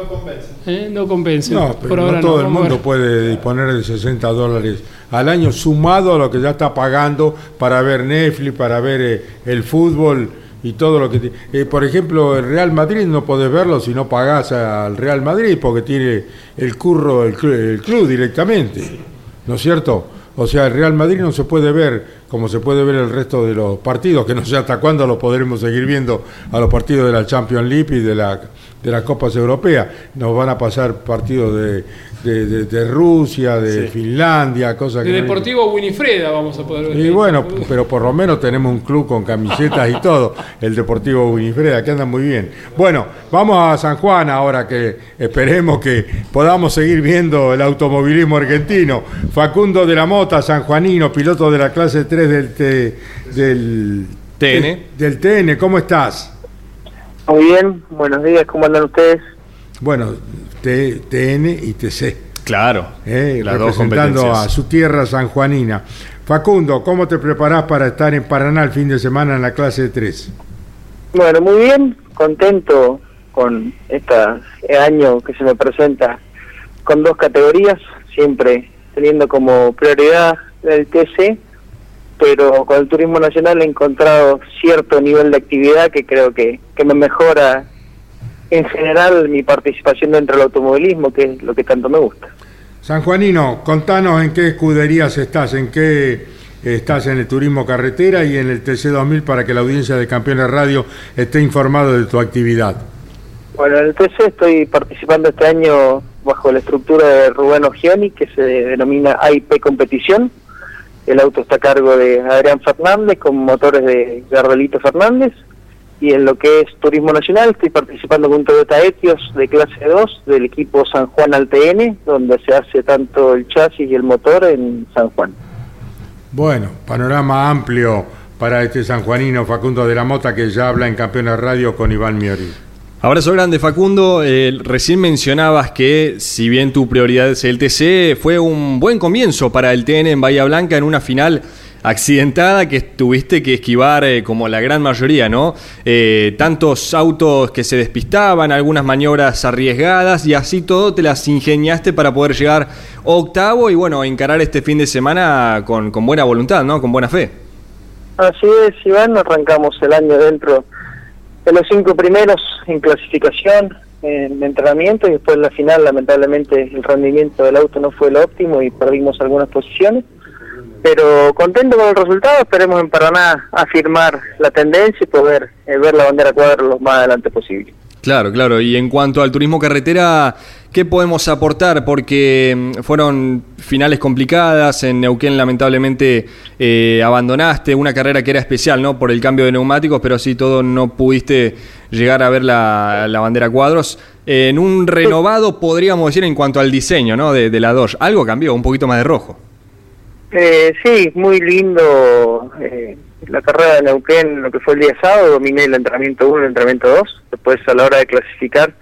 ¿eh? No compensa. No, pero Por no ahora todo el mundo puede disponer de 60 dólares al año, sumado a lo que ya está pagando para ver Netflix, para ver eh, el fútbol y todo lo que... eh, por ejemplo, el Real Madrid no podés verlo si no pagás al Real Madrid porque tiene el curro el, el club directamente, ¿no es cierto? O sea, el Real Madrid no se puede ver como se puede ver el resto de los partidos, que no sé hasta cuándo lo podremos seguir viendo a los partidos de la Champions League y de la de las copas europeas. Nos van a pasar partidos de, de, de- de Rusia, de Finlandia, cosas De que... no- Deportivo Winifreda vamos a poder ver. y bueno, pero por lo menos tenemos un club con camisetas y *laughs* todo, el Deportivo Winifreda, que anda muy bien. Bueno, vamos a San Juan ahora que esperemos que podamos seguir viendo el automovilismo argentino. Facundo de la Mota, sanjuanino, piloto de la clase 3 del, T- del TN. Del TN, ¿cómo estás? Muy bien, buenos días, ¿cómo andan ustedes? Bueno, T- TN y TC. Claro, Eh, las representando a su tierra sanjuanina. Facundo, ¿cómo te preparás para estar en Paraná el fin de semana en la clase 3? Bueno, muy bien, contento con este año que se me presenta con dos categorías, siempre teniendo como prioridad el TC, pero con el turismo nacional he encontrado cierto nivel de actividad que creo que, que me mejora en general mi participación dentro del automovilismo, que es lo que tanto me gusta. San Juanino, contanos en qué escuderías estás, en qué estás en el turismo carretera y en el TC2000 para que la audiencia de Campeones Radio esté informado de tu actividad. Bueno, en el TC estoy participando este año bajo la estructura de Rubén Ogioni, que se denomina AIP Competición. El auto está a cargo de Adrián Fernández con motores de Gardelito Fernández. Y en lo que es Turismo Nacional estoy participando con Toyota Etios de clase 2 del equipo San Juan Altn, donde se hace tanto el chasis y el motor en San Juan. Bueno, panorama amplio para este sanjuanino Facundo de la Mota que ya habla en Campeones Radio con Iván Miori. Abrazo grande Facundo, Eh, recién mencionabas que si bien tu prioridad es el TC, fue un buen comienzo para el TN en Bahía Blanca en una final accidentada que tuviste que esquivar eh, como la gran mayoría, ¿no? Eh, tantos autos que se despistaban, algunas maniobras arriesgadas y así todo te las ingeniaste para poder llegar octavo y bueno, encarar este fin de semana con, con buena voluntad, ¿no? Con buena fe. Así es, Iván, arrancamos el año dentro de los cinco primeros en clasificación, en entrenamiento y después en la final lamentablemente el rendimiento del auto no fue el óptimo y perdimos algunas posiciones. Pero contento con el resultado, esperemos en Paraná afirmar la tendencia y poder eh, ver la bandera cuadra lo más adelante posible. Claro, claro. Y en cuanto al turismo carretera, ¿qué podemos aportar? Porque mm, fueron finales complicadas, en Neuquén lamentablemente eh, abandonaste una carrera que era especial, ¿no? Por el cambio de neumáticos, pero así todo no pudiste llegar a ver la, la bandera cuadros. En un renovado, podríamos decir, en cuanto al diseño, ¿no? De, de la Dodge. Algo cambió, un poquito más de rojo. Eh, sí, muy lindo eh, la carrera de Neuquén, lo que fue el día sábado, dominé el entrenamiento 1 el entrenamiento 2, después a la hora de clasificar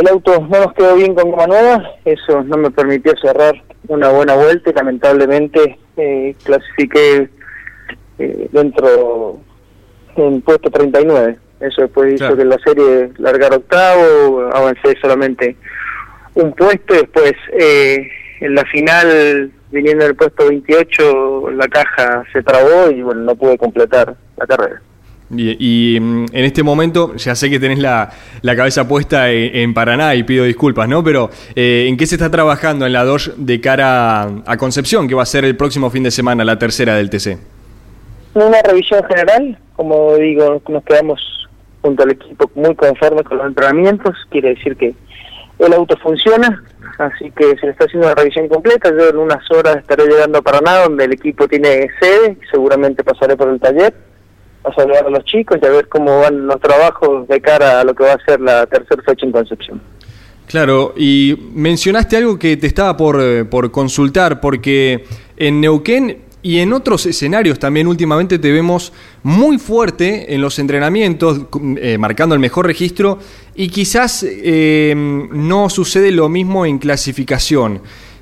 el auto no nos quedó bien con goma nueva, eso no me permitió cerrar una buena vuelta y lamentablemente eh, clasifiqué eh, dentro en puesto 39. Eso después hizo Claro. que la serie largara octavo, avancé solamente un puesto y después eh, en la final, viniendo del puesto 28, la caja se trabó y bueno, no pude completar la carrera. Y, mm, en este momento, ya sé que tenés la, la cabeza puesta en, en Paraná y pido disculpas, ¿no? Pero, eh, ¿en qué se está trabajando en la Dodge de cara a, a Concepción, que va a ser el próximo fin de semana, la tercera del TC? Una revisión general, como digo, nos quedamos junto al equipo muy conformes con los entrenamientos, quiere decir que el auto funciona, así que se le está haciendo una revisión completa, yo en unas horas estaré llegando a Paraná, donde el equipo tiene sede, seguramente pasaré por el taller, a saludar a los chicos y a ver cómo van los trabajos de cara a lo que va a ser la tercera fecha en Concepción. Claro, y mencionaste algo que te estaba por, eh, por consultar, porque en Neuquén y en otros escenarios también últimamente te vemos muy fuerte en los entrenamientos, eh, marcando el mejor registro, y quizás eh, no sucede lo mismo en clasificación.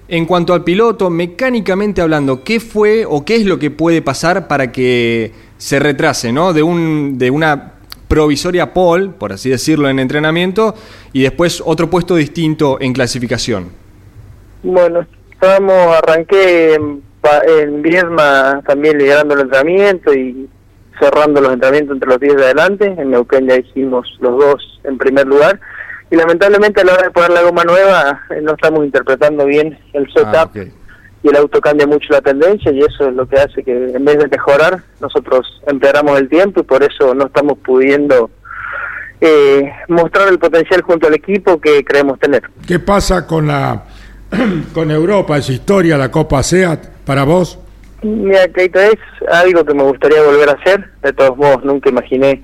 En cuanto al piloto, mecánicamente hablando, ¿qué fue o qué es lo que puede pasar para que se retrase, ¿no? De, un, de una provisoria pole, por así decirlo, en entrenamiento, y después otro puesto distinto en clasificación. Bueno, estábamos, arranqué en, en también liderando el entrenamiento y cerrando los entrenamientos entre los 10 de adelante. En Neuquén ya hicimos los dos en primer lugar. Y lamentablemente a la hora de poner la goma nueva eh, no estamos interpretando bien el setup y el auto cambia mucho la tendencia y eso es lo que hace que en vez de mejorar nosotros empeoramos el tiempo y por eso no estamos pudiendo eh, mostrar el potencial junto al equipo que creemos tener. ¿Qué pasa con la *clears throat* con Europa? ¿Es historia la Copa SEAT para vos? Mira, Keito, es algo que me gustaría volver a hacer. De todos modos, nunca imaginé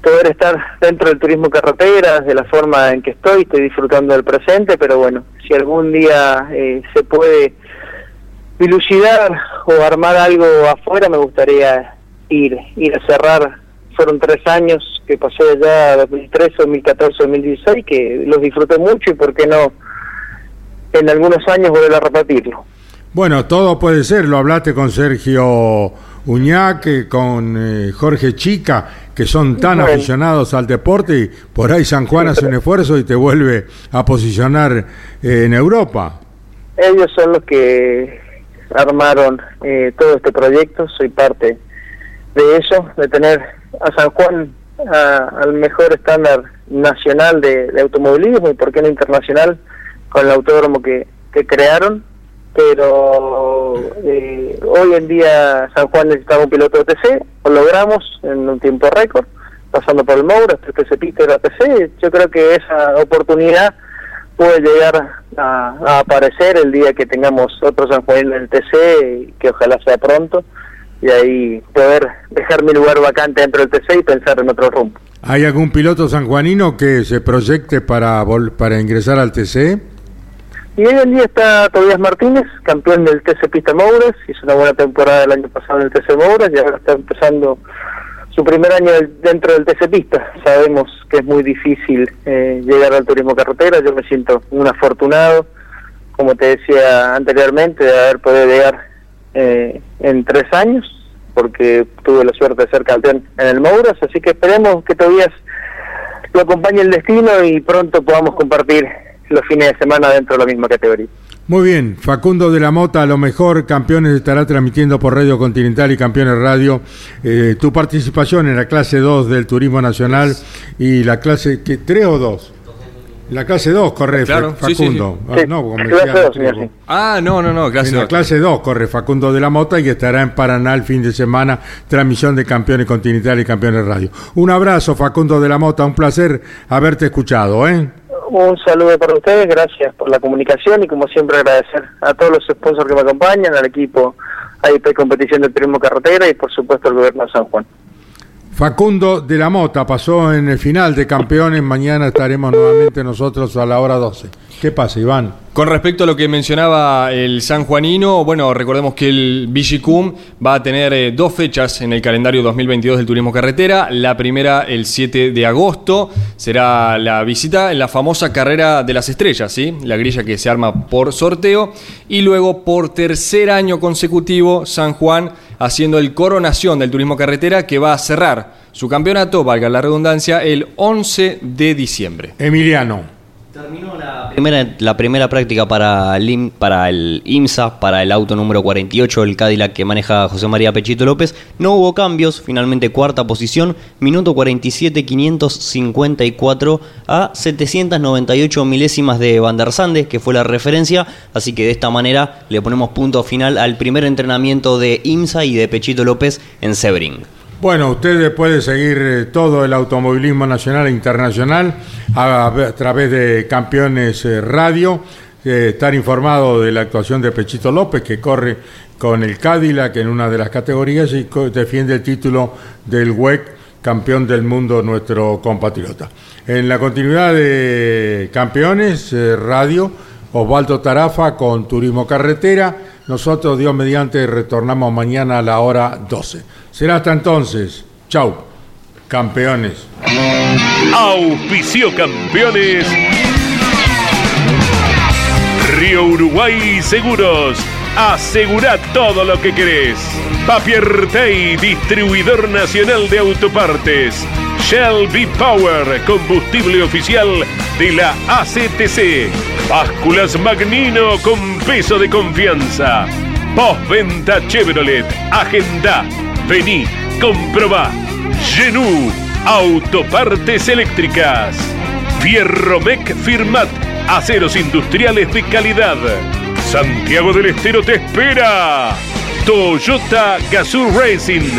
poder estar dentro del turismo carretera de la forma en que estoy. Estoy disfrutando del presente, pero bueno, si algún día eh, se puede dilucidar o armar algo afuera, me gustaría ir, ir a cerrar. Fueron tres años que pasé allá, 2013, 2014, 2016, que los disfruté mucho y por qué no en algunos años volver a repetirlo. Bueno, todo puede ser. Lo hablaste con Sergio Uñac, eh, con eh, Jorge Chica, que son tan Bueno. aficionados al deporte y por ahí San Juan hace un esfuerzo y te vuelve a posicionar eh, en Europa. Ellos son los que armaron eh, todo este proyecto, soy parte de eso, de tener a San Juan a- al mejor estándar nacional de, automovilismo y por qué no internacional con el autódromo que, que crearon, pero eh, hoy en día San Juan necesitaba un piloto de TC, lo logramos en un tiempo récord, pasando por el Moura, hasta que se piste era TC, yo creo que esa oportunidad puede llegar a, a aparecer el día que tengamos otro San Juan en el TC, que ojalá sea pronto, y ahí poder dejar mi lugar vacante dentro del TC y pensar en otro rumbo. ¿Hay algún piloto sanjuanino que se proyecte para, vol- para ingresar al TC? Y hoy en día está Tobias Martínez, campeón del TC Pista Mouras, hizo una buena temporada el año pasado en el TC Mouras y ahora está empezando su primer año dentro del TC Pista. Sabemos que es muy difícil eh, llegar al turismo carretera, yo me siento un afortunado, como te decía anteriormente, de haber podido llegar eh, en tres años, porque tuve la suerte de ser campeón en el Mouras, así que esperemos que Tobias lo acompañe el destino y pronto podamos compartir los fines de semana dentro de la misma categoría. Muy bien, Facundo de la Mota, a lo mejor Campeones estará transmitiendo por Radio Continental y Campeones Radio eh, tu participación en la clase 2 del Turismo Nacional y la clase ¿qué, 3 o 2. La clase 2 corre Claro, Fa- sí, sí, sí. Facundo. Ah, no, como decía dos, sí. Ah, no, no, no, clase En la dos. clase 2 corre Facundo de la Mota y estará en Paraná el fin de semana, transmisión de Campeones Continental y Campeones Radio. Un abrazo, Facundo de la Mota, un placer haberte escuchado, ¿eh? Un saludo para ustedes, gracias por la comunicación y como siempre agradecer a todos los sponsors que me acompañan, al equipo AIP Competición de Turismo Carretera y por supuesto al gobierno de San Juan. Facundo de la Mota pasó en el final de campeones. Mañana estaremos nuevamente nosotros a la hora 12. ¿Qué pasa, Iván? Con respecto a lo que mencionaba el sanjuanino, bueno, recordemos que el Vigicum va a tener eh, dos fechas en el calendario 2022 del turismo carretera. La primera, el 7 de agosto, será la visita en la famosa carrera de las estrellas, ¿sí? La grilla que se arma por sorteo. Y luego, por tercer año consecutivo, San Juan haciendo el coronación del turismo carretera que va a cerrar su campeonato, valga la redundancia, el 11 de diciembre. Emiliano. Primera- la primera práctica para el, para el IMSA, para el auto número 48, el Cadillac que maneja José María Pechito López, no hubo cambios, finalmente cuarta posición, minuto 47, 554 a 798 milésimas de Van der Sande, que fue la referencia, así que de esta manera le ponemos punto final al primer entrenamiento de IMSA y de Pechito López en Sebring. Bueno, ustedes pueden seguir eh, todo el automovilismo nacional e internacional a, través de Campeones eh, Radio, eh, estar informado de la actuación de Pechito López, que corre con el Cadillac en una de las categorías y defiende el título del WEC, campeón del mundo, nuestro compatriota. En la continuidad de Campeones Radio, Osvaldo Tarafa con Turismo Carretera. Nosotros, Dios mediante, retornamos mañana a la hora 12. Será hasta entonces. Chau, campeones. Auspicio campeones. Río Uruguay Seguros. Asegura todo lo que querés. Papier Tay, distribuidor nacional de autopartes. Shell V-Power, combustible oficial de la ACTC. Básculas Magnino con peso de confianza. Postventa Chevrolet. Agenda. Vení, comprobá. Genú. Autopartes eléctricas. Fierromec Firmat. Aceros industriales de calidad. Santiago del Estero te espera. Toyota Gazoo Racing.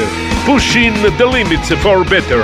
Pushing the limits for better.